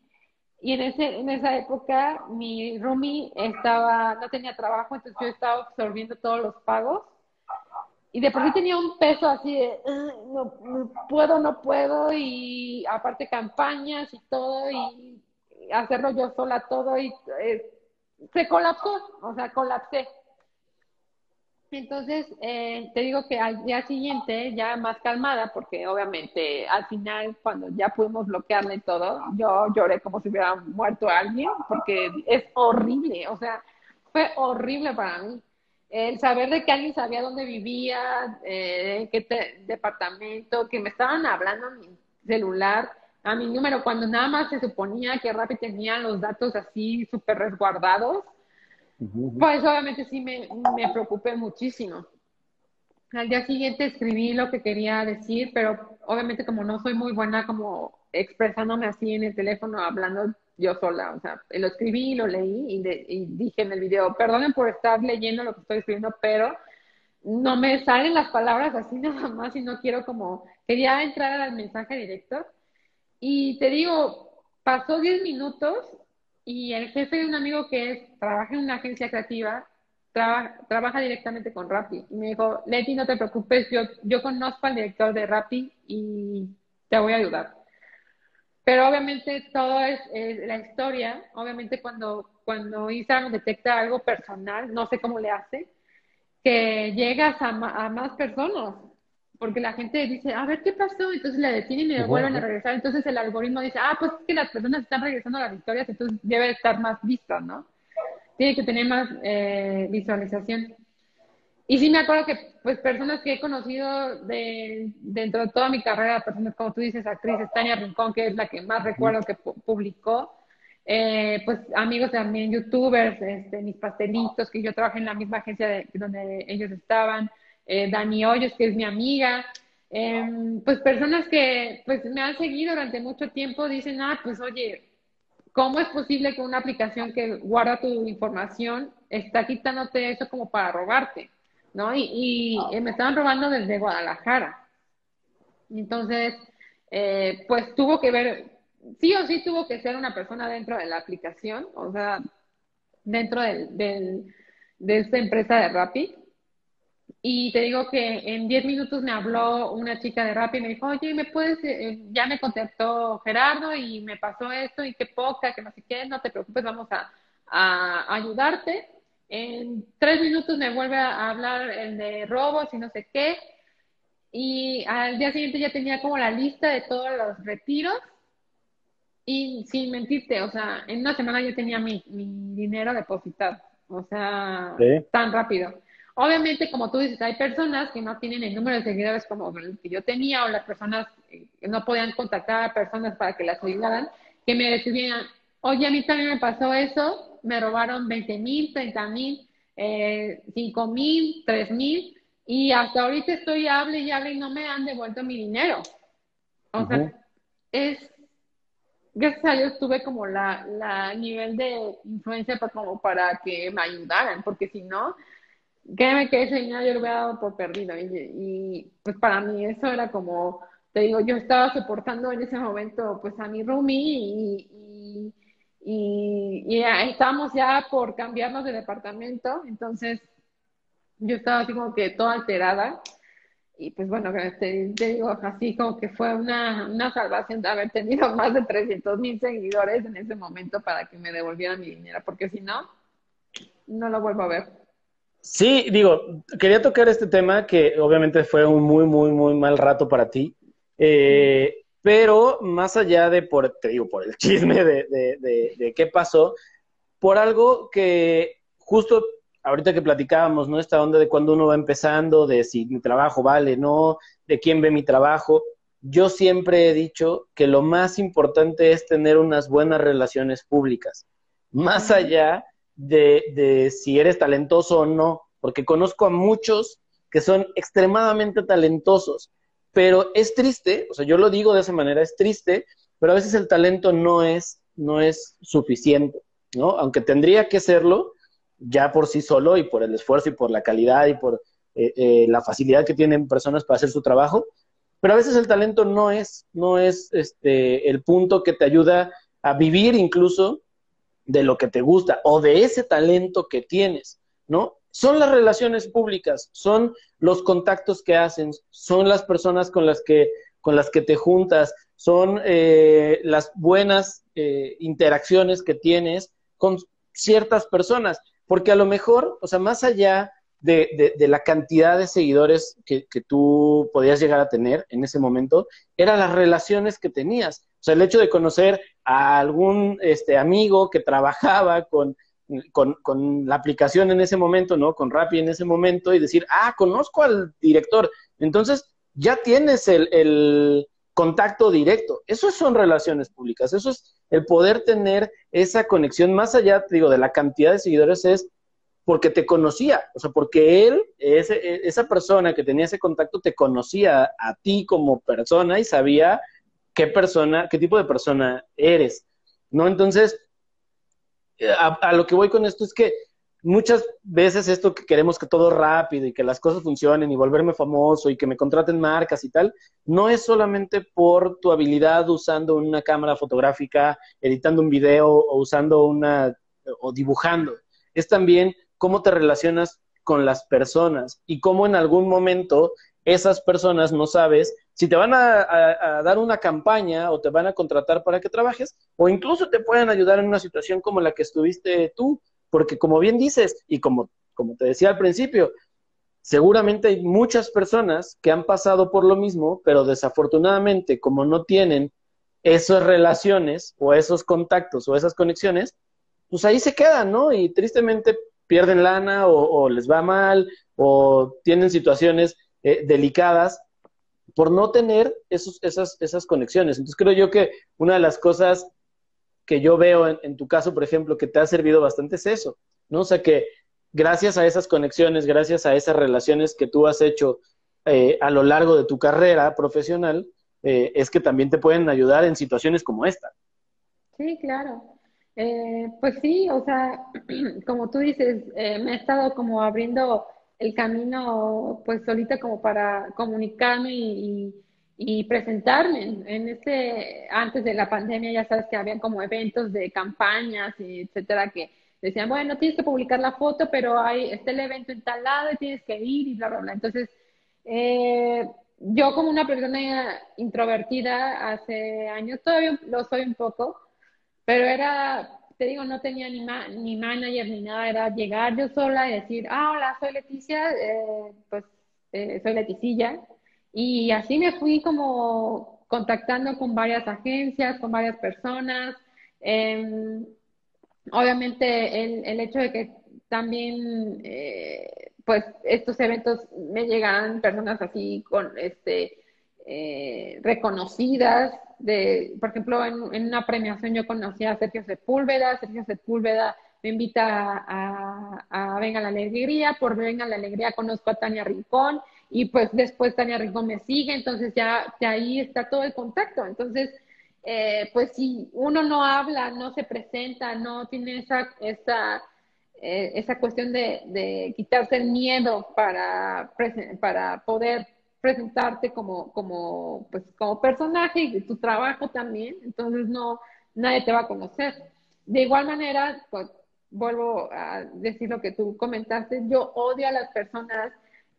y en ese en esa época mi roomie estaba no tenía trabajo, entonces yo estaba absorbiendo todos los pagos y de por sí tenía un peso así de, no, puedo, no puedo, y aparte campañas y todo, y hacerlo yo sola todo, y eh, se colapsó, o sea, colapsé. Entonces, eh, te digo que al día siguiente, ya más calmada, porque obviamente al final, cuando ya pudimos bloquearle todo, yo lloré como si hubiera muerto alguien, porque es horrible, o sea, fue horrible para mí. El saber de que alguien sabía dónde vivía, eh, qué departamento, que me estaban hablando a mi celular, a mi número, cuando nada más se suponía que Rappi tenía los datos así súper resguardados, pues obviamente sí me, me preocupé muchísimo. Al día siguiente escribí lo que quería decir, pero obviamente como no soy muy buena como expresándome así en el teléfono, hablando yo sola, o sea, lo escribí, lo leí y, dije en el video, perdonen por estar leyendo lo que estoy escribiendo, pero no me salen las palabras así nada más y no quiero como, quería entrar al mensaje directo y te digo, pasó 10 minutos y el jefe de un amigo que es, trabaja en una agencia creativa, trabaja directamente con Rappi. Y me dijo, Leti, no te preocupes, yo, conozco al director de Rappi y te voy a ayudar. Pero obviamente todo es, la historia, obviamente cuando, cuando Instagram detecta algo personal, no sé cómo le hace, que llegas a, más personas, porque la gente dice, a ver qué pasó, entonces le detienen y le vuelven a regresar, entonces el algoritmo dice, ah, pues es que las personas están regresando a las historias, entonces debe estar más vista, ¿no? Tiene que tener más eh, visualización. Y sí me acuerdo que, pues, personas que he conocido de, dentro de toda mi carrera, personas como tú dices, actriz Tania Rincón, que es la que más recuerdo que publicó, eh, pues amigos también, youtubers, este, mis pastelitos, que yo trabajé en la misma agencia de, donde ellos estaban, eh, Dani Hoyos, que es mi amiga, em, pues personas que pues me han seguido durante mucho tiempo dicen, ah, pues oye, ¿cómo es posible que una aplicación que guarda tu información está quitándote eso como para robarte? ¿no? Y, y me estaban robando desde Guadalajara. Entonces, eh, pues tuvo que ver, sí o sí tuvo que ser una persona dentro de la aplicación, o sea, dentro del, de esta empresa de Rappi. Y te digo que en 10 minutos me habló una chica de Rappi y me dijo, oye, ¿me puedes? Eh, ya me contactó Gerardo y me pasó esto y qué poca, que no sé qué, no te preocupes, vamos a, a ayudarte. En tres minutos me vuelve a hablar el de robos y no sé qué. Y al día siguiente ya tenía como la lista de todos los retiros. Y sin mentirte, o sea, en una semana ya tenía mi, dinero depositado. O sea, tan rápido. Obviamente, como tú dices, hay personas que no tienen el número de seguidores como el que yo tenía, o las personas que no podían contactar a personas para que las ayudaran, que me decían, oye, a mí también me pasó eso, me robaron 20 mil, 30 mil, eh, 5 mil, 3 mil, y hasta ahorita estoy hable y hable y no me han devuelto mi dinero. O sea, es, gracias a Dios tuve como la, la nivel de influencia para, como para que me ayudaran, porque si no, créeme que ese dinero yo lo hubiera dado por perdido. Y, pues para mí eso era como, te digo, yo estaba soportando en ese momento pues a mi roomie y y, y estábamos ya por cambiarnos de departamento, entonces yo estaba así como que toda alterada. Y pues bueno, te, te digo, así como que fue una, una salvación de haber tenido más de 300 mil seguidores en ese momento para que me devolvieran mi dinero, porque si no, no lo vuelvo a ver. Sí, digo, quería tocar este tema que obviamente fue un muy, muy, muy mal rato para ti, eh, pero más allá de por, te digo, por el <laughs> chisme de, de, de qué pasó, por algo que justo ahorita que platicábamos, ¿no? Esta onda de cuando uno va empezando, de si mi trabajo vale, no, de quién ve mi trabajo. Yo siempre he dicho que lo más importante es tener unas buenas relaciones públicas, más allá de, si eres talentoso o no, porque conozco a muchos que son extremadamente talentosos, pero es triste, o sea, yo lo digo de esa manera, es triste, pero a veces el talento no es, no es suficiente, ¿no? Aunque tendría que serlo, ya por sí solo y por el esfuerzo y por la calidad y por eh, eh, la facilidad que tienen personas para hacer su trabajo, pero a veces el talento no es, no es este, el punto que te ayuda a vivir incluso de lo que te gusta o de ese talento que tienes, ¿no? Son las relaciones públicas, son los contactos que hacen, son las personas con las que, con las que te juntas, son eh, las buenas interacciones que tienes con ciertas personas. Porque a lo mejor, o sea, más allá de, de, la cantidad de seguidores que, que, tú podías llegar a tener en ese momento, eran las relaciones que tenías. O sea, el hecho de conocer a algún este, amigo que trabajaba con, con, con, la aplicación en ese momento, ¿no? Con Rappi en ese momento y decir, ah, conozco al director. Entonces, ya tienes el, el contacto directo. Eso son relaciones públicas. Eso es el poder tener esa conexión más allá, digo, de la cantidad de seguidores es porque te conocía, o sea, porque él, ese, esa persona que tenía ese contacto, te conocía a ti como persona y sabía qué persona, qué tipo de persona eres, ¿no? Entonces, a lo que voy con esto es que muchas veces esto que queremos que todo rápido y que las cosas funcionen y volverme famoso y que me contraten marcas y tal, no es solamente por tu habilidad usando una cámara fotográfica, editando un video o usando una o dibujando. Es también cómo te relacionas con las personas y cómo en algún momento esas personas no sabes si te van a, dar una campaña o te van a contratar para que trabajes o incluso te pueden ayudar en una situación como la que estuviste tú porque como bien dices, y como, como te decía al principio, seguramente hay muchas personas que han pasado por lo mismo, pero desafortunadamente como no tienen esas relaciones o esos contactos o esas conexiones, pues ahí se quedan, ¿no? Y tristemente pierden lana o, les va mal o tienen situaciones eh, delicadas por no tener esos, esas, esas conexiones. Entonces creo yo que una de las cosas que yo veo en, tu caso, por ejemplo, que te ha servido bastante es eso, ¿no? O sea, que gracias a esas conexiones, gracias a esas relaciones que tú has hecho eh, a lo largo de tu carrera profesional, eh, es que también te pueden ayudar en situaciones como esta. Sí, claro. Eh, pues sí, o sea, <clears throat> como tú dices, me he estado como abriendo el camino, pues solita como para comunicarme y y presentarme. En este antes de la pandemia ya sabes que habían como eventos de campañas y etcétera que decían bueno tienes que publicar la foto pero hay está el evento en tal lado y tienes que ir y bla bla bla. Entonces eh, yo como una persona introvertida hace años todavía lo soy un poco pero era te digo no tenía ni ni manager ni nada era llegar yo sola y decir ah hola soy Leticia eh, pues eh, soy Leticilla y así me fui como contactando con varias agencias, con varias personas. Em, obviamente el, el, hecho de que también eh, pues estos eventos me llegan personas así con este eh, reconocidas de por ejemplo en, una premiación yo conocí a Sergio Sepúlveda Sergio Sepúlveda me invita a, a, a Venga la Alegría por Venga la Alegría conozco a Tania Rincón y pues después Tania Rincón me sigue, entonces ya de ahí está todo el contacto. Entonces, eh, pues si uno no habla, no se presenta, no tiene esa, esa, eh, esa cuestión de, de, quitarse el miedo para, para poder presentarte como, como, pues, como personaje y tu trabajo también, entonces no, nadie te va a conocer. De igual manera, pues, vuelvo a decir lo que tú comentaste, yo odio a las personas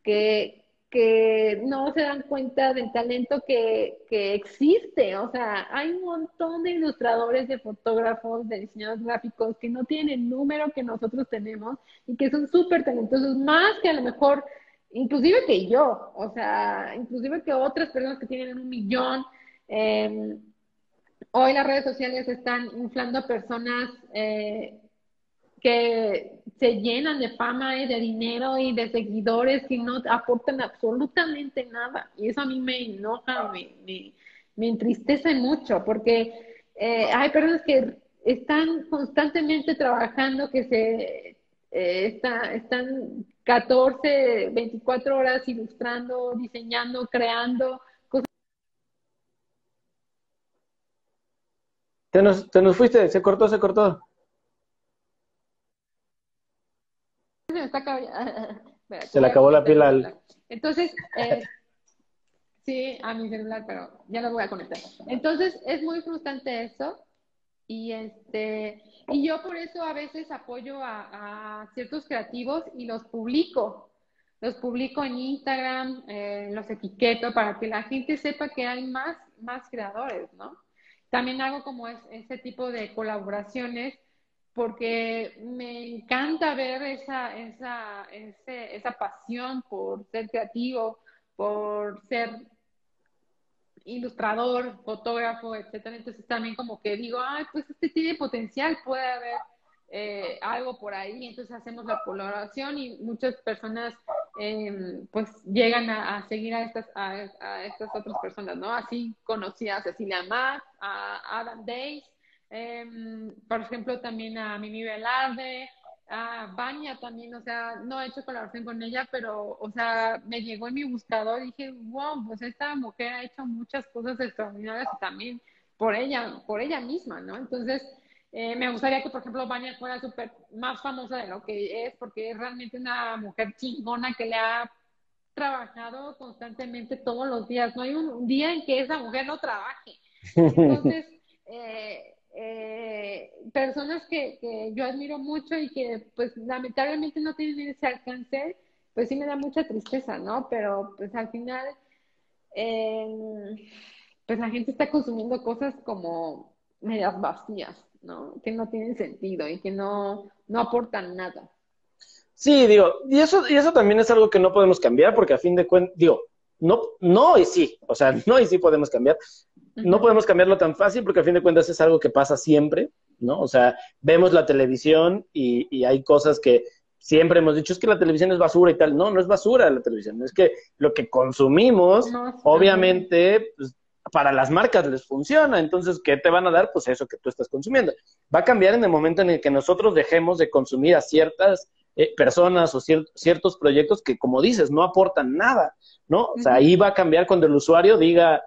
que, que no se dan cuenta del talento que, que, existe. O sea, hay un montón de ilustradores, de fotógrafos, de diseñadores gráficos que no tienen el número que nosotros tenemos y que son súper talentosos, más que a lo mejor, inclusive que yo, o sea, inclusive que otras personas que tienen un millón. Eh, hoy las redes sociales están inflando a personas eh, que se llenan de fama y de dinero y de seguidores que no aportan absolutamente nada. Y eso a mí me enoja, me, me, entristece mucho, porque eh, hay personas que están constantemente trabajando, que se eh, está, están 14, 24 horas ilustrando, diseñando, creando. Cosas. Te nos, te nos fuiste, se cortó, se cortó. Se <laughs> le acabó la pila al... Entonces, eh, sí, a mi celular, pero ya lo voy a conectar. Entonces, es muy frustrante eso. Y este, y yo por eso a veces apoyo a, ciertos creativos y los publico. Los publico en Instagram, eh, los etiqueto para que la gente sepa que hay más, más creadores, ¿no? También hago como ese tipo de colaboraciones porque me encanta ver esa, esa, esa pasión por ser creativo, por ser ilustrador, fotógrafo, etcétera. Entonces también como que digo, ay, pues este tiene potencial, puede haber eh, algo por ahí. Entonces hacemos la colaboración y muchas personas em, pues llegan a, seguir a estas, a, estas otras personas, ¿no? Así conocí a Cecilia Mack, a Adam Days, Em, por ejemplo, también a Mimi Velarde, a Baña también, o sea, no he hecho colaboración con ella, pero, o sea, me llegó en mi buscador y dije, wow, pues esta mujer ha hecho muchas cosas extraordinarias y también por ella, por ella misma, ¿no? Entonces, eh, me gustaría que, por ejemplo, Baña fuera súper más famosa de lo que es, porque es realmente una mujer chingona que le ha trabajado constantemente todos los días. No hay un día en que esa mujer no trabaje. <laughs> Entonces, eh, eh, personas que, que, yo admiro mucho y que pues lamentablemente no tienen ese alcance, pues sí me da mucha tristeza, ¿no? Pero pues al final, eh, pues la gente está consumiendo cosas como medias vacías, ¿no? Que no tienen sentido y que no, no aportan nada. Sí, digo, y eso, y eso también es algo que no podemos cambiar porque a fin de cuentas, digo, no, no y sí, o sea, <laughs> no y sí podemos cambiar, no podemos cambiarlo tan fácil porque a fin de cuentas es algo que pasa siempre, ¿no? O sea, vemos la televisión y, hay cosas que siempre hemos dicho, es que la televisión es basura y tal. No, no es basura la televisión, es que lo que consumimos, obviamente, pues, para las marcas les funciona. Entonces, ¿qué te van a dar? Pues eso que tú estás consumiendo. Va a cambiar en el momento en el que nosotros dejemos de consumir a ciertas eh, personas o ciertos proyectos que, como dices, no aportan nada, ¿no? O sea, ahí va a cambiar cuando el usuario diga,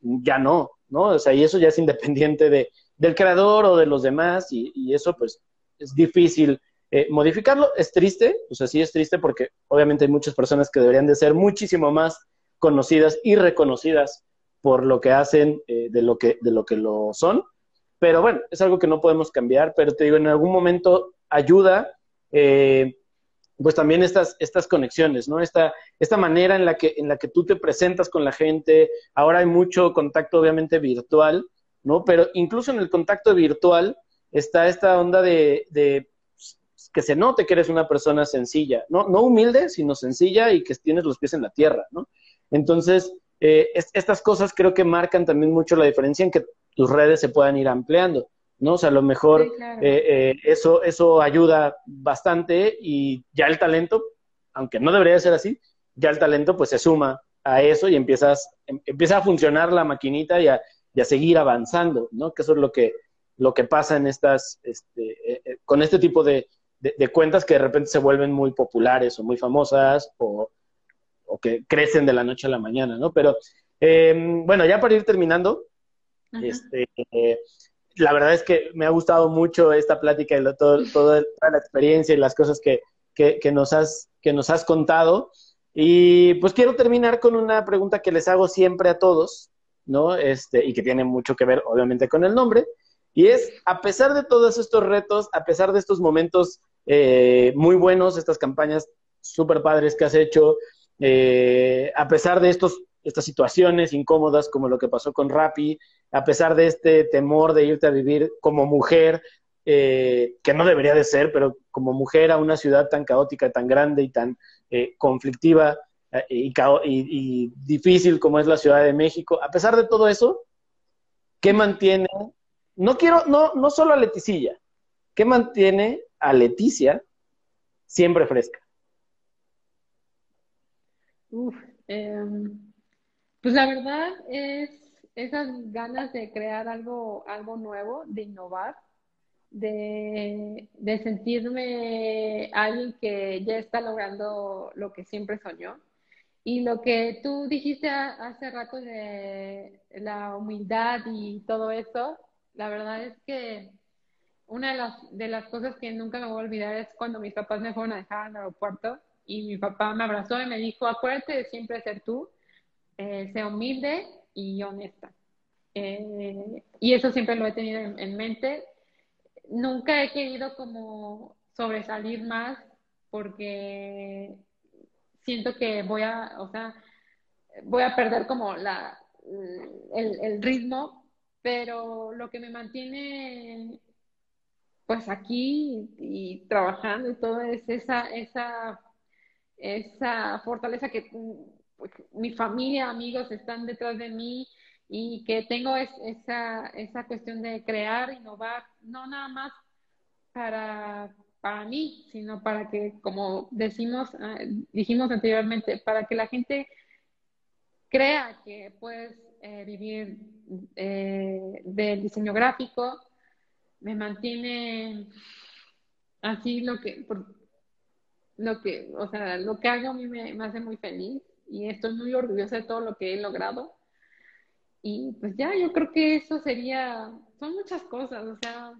ya no, ¿no? O sea, y eso ya es independiente de, del creador o de los demás, y, eso pues es difícil eh, modificarlo. Es triste, o sea, sí es triste porque obviamente hay muchas personas que deberían de ser muchísimo más conocidas y reconocidas por lo que hacen eh, de, lo que, de lo que lo son. Pero bueno, es algo que no podemos cambiar, pero te digo, en algún momento ayuda eh, pues también estas, estas conexiones, ¿no? Esta, esta manera en la, que, en la que tú te presentas con la gente. Ahora hay mucho contacto, obviamente, virtual, ¿no? Pero incluso en el contacto virtual está esta onda de, de que se note que eres una persona sencilla, ¿no? No humilde, sino sencilla y que tienes los pies en la tierra, ¿no? Entonces, eh, estas cosas creo que marcan también mucho la diferencia en que tus redes se puedan ir ampliando. ¿No? O sea, a lo mejor eh, eh, eso, eso ayuda bastante y ya el talento, aunque no debería ser así, ya el talento pues se suma a eso y empiezas, em, empieza a funcionar la maquinita y a, seguir avanzando, ¿no? Que eso es lo que, lo que pasa en estas, este, eh, con este tipo de, cuentas que de repente se vuelven muy populares o muy famosas o, que crecen de la noche a la mañana, ¿no? Pero em, bueno, ya para ir terminando, este, la verdad es que me ha gustado mucho esta plática y todo, toda la experiencia y las cosas que, nos has, que nos has contado. Y pues quiero terminar con una pregunta que les hago siempre a todos, ¿no? Este, y que tiene mucho que ver, obviamente, con el nombre. Y es, a pesar de todos estos retos, a pesar de estos momentos eh, muy buenos, estas campañas súper padres que has hecho, eh, a pesar de estos, estas situaciones incómodas como lo que pasó con Rappi, a pesar de este temor de irte a vivir como mujer, eh, que no debería de ser, pero como mujer a una ciudad tan caótica, tan grande y tan conflictiva y, y difícil como es la Ciudad de México, a pesar de todo eso, ¿qué mantiene no quiero, no, no solo a Leticilla, ¿qué mantiene a Leticia siempre fresca? Em, pues la verdad es esas ganas de crear algo, algo nuevo, de innovar, de, de sentirme alguien que ya está logrando lo que siempre soñó. Y lo que tú dijiste hace rato de la humildad y todo eso, la verdad es que una de las, de las cosas que nunca me voy a olvidar es cuando mis papás me fueron a dejar al aeropuerto y mi papá me abrazó y me dijo, acuérdate de siempre ser tú, eh, sea humilde y honesta. Eh, y eso siempre lo he tenido en, mente. Nunca he querido como sobresalir más porque siento que voy a, o sea, voy a perder como la, el, el ritmo pero lo que me mantiene pues aquí y, trabajando y todo es esa, esa, esa fortaleza que pues, mi familia, amigos están detrás de mí y que tengo esa, esa cuestión de crear, innovar, no nada más para, para mí, sino para que, como decimos, ah, dijimos anteriormente, para que la gente crea que puedes eh, vivir eh, del diseño gráfico, me mantiene así lo que, lo que, o sea, lo que hago a mí me, hace muy feliz y estoy muy orgullosa de todo lo que he logrado. Y pues ya, yo creo que eso sería, son muchas cosas, o sea,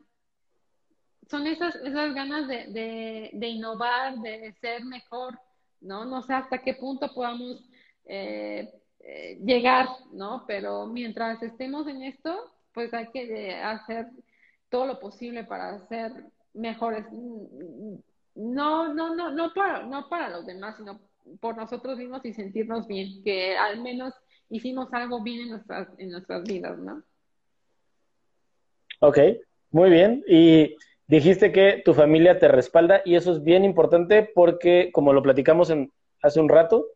son esas, esas ganas de, de, innovar, de ser mejor, ¿no? No sé hasta qué punto podamos eh, eh, llegar, ¿no? Pero mientras estemos en esto, pues hay que hacer todo lo posible para ser mejores. No, no, no, no para, no para los demás, sino por nosotros mismos y sentirnos bien, que al menos hicimos algo bien en nuestras, en nuestras vidas, ¿no? Ok, muy bien. Y dijiste que tu familia te respalda y eso es bien importante porque, como lo platicamos en, hace un rato,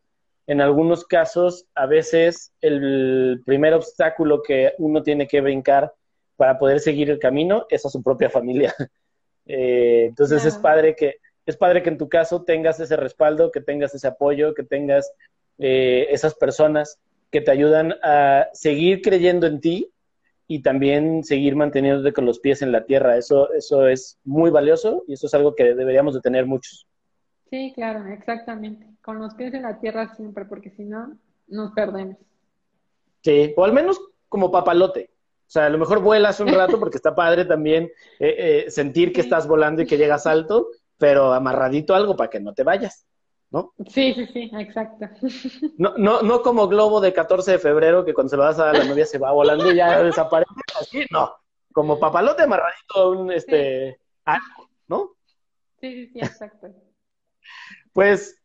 en algunos casos, a veces el primer obstáculo que uno tiene que brincar para poder seguir el camino es a su propia familia. <laughs> Eh, entonces es padre que es padre que en tu caso tengas ese respaldo, que tengas ese apoyo, que tengas eh, esas personas que te ayudan a seguir creyendo en ti y también seguir manteniéndote con los pies en la tierra. Eso, eso es muy valioso y eso es algo que deberíamos de tener muchos. Sí, claro, exactamente. Con los pies en la tierra siempre, porque si no, nos perdemos. Sí, o al menos como papalote. O sea, a lo mejor vuelas un rato porque está padre también eh, eh, sentir que estás volando y que llegas alto, pero amarradito algo para que no te vayas, ¿no? Sí, sí, sí, exacto. <laughs> No, no, no como globo de 14 de febrero que cuando se va a dar la novia se va volando y ya <laughs> desaparece. Así, no. Como papalote amarradito un este algo, ¿no? Sí, sí, sí, exacto. <laughs> Pues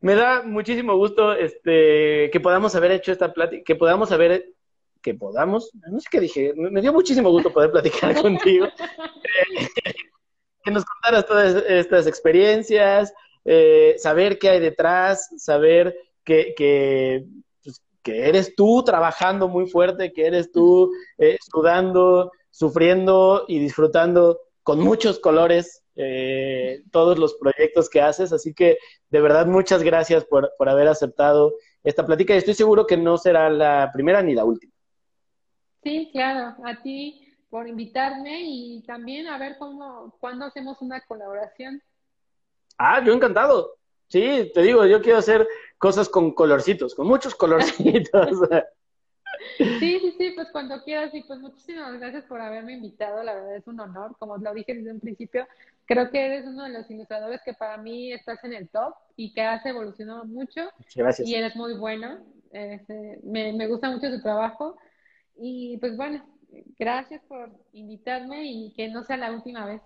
me da muchísimo gusto este, que podamos haber hecho esta plática, que podamos haber, que podamos, no sé qué dije, me dio muchísimo gusto poder platicar contigo, que nos contaras todas estas experiencias, eh, saber qué hay detrás, saber que, pues, que, eres tú trabajando muy fuerte, que eres tú eh, sudando, sufriendo y disfrutando con muchos colores eh, todos los proyectos que haces. Así que de verdad muchas gracias por, por haber aceptado esta plática y estoy seguro que no será la primera ni la última. Sí, claro, a ti por invitarme y también a ver cómo, cuándo hacemos una colaboración. Ah, yo encantado. Sí, te digo, yo quiero hacer cosas con colorcitos, con muchos colorcitos. <laughs> Sí, sí, sí, pues cuando quieras y pues muchísimas gracias por haberme invitado, la verdad es un honor, como lo dije desde un principio, creo que eres uno de los ilustradores que para mí estás en el top y que has evolucionado mucho gracias. y eres muy bueno, este, me, me gusta mucho tu trabajo y pues bueno, Gracias por invitarme y que no sea la última vez.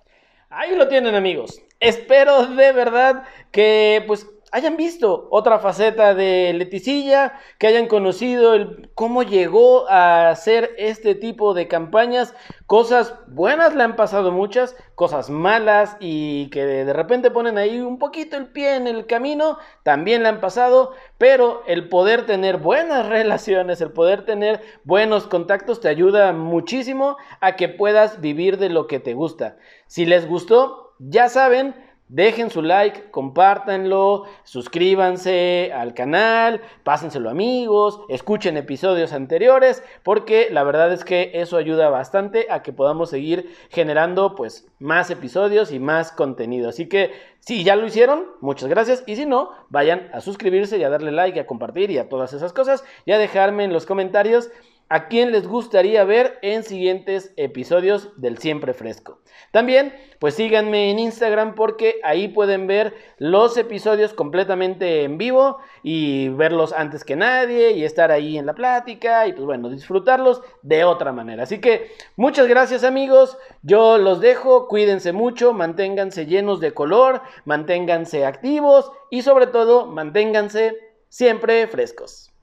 Ahí lo tienen amigos. Espero de verdad que pues hayan visto otra faceta de Leticilla, que hayan conocido cómo llegó a hacer este tipo de campañas. Cosas buenas le han pasado muchas, cosas malas y que de repente ponen ahí un poquito el pie en el camino, también le han pasado, pero el poder tener buenas <laughs> relaciones, el poder tener buenos contactos te ayuda muchísimo a que puedas vivir de lo que te gusta. Si les gustó, ya saben, Dejen su like, compártanlo, suscríbanse al canal, pásenselo amigos, escuchen episodios anteriores, porque la verdad es que eso ayuda bastante a que podamos seguir generando pues más episodios y más contenido. Así que si ya lo hicieron, muchas gracias. Y si no, vayan a suscribirse y a darle like, a compartir y a todas esas cosas y a dejarme en los comentarios a quién les gustaría ver en siguientes episodios del Siempre Fresco. También, pues síganme en Instagram porque ahí pueden ver los episodios completamente en vivo y verlos antes que nadie y estar ahí en la plática y pues bueno, disfrutarlos de otra manera. Así que muchas gracias amigos, yo los dejo, cuídense mucho, manténganse llenos de color, manténganse activos y sobre todo manténganse siempre frescos.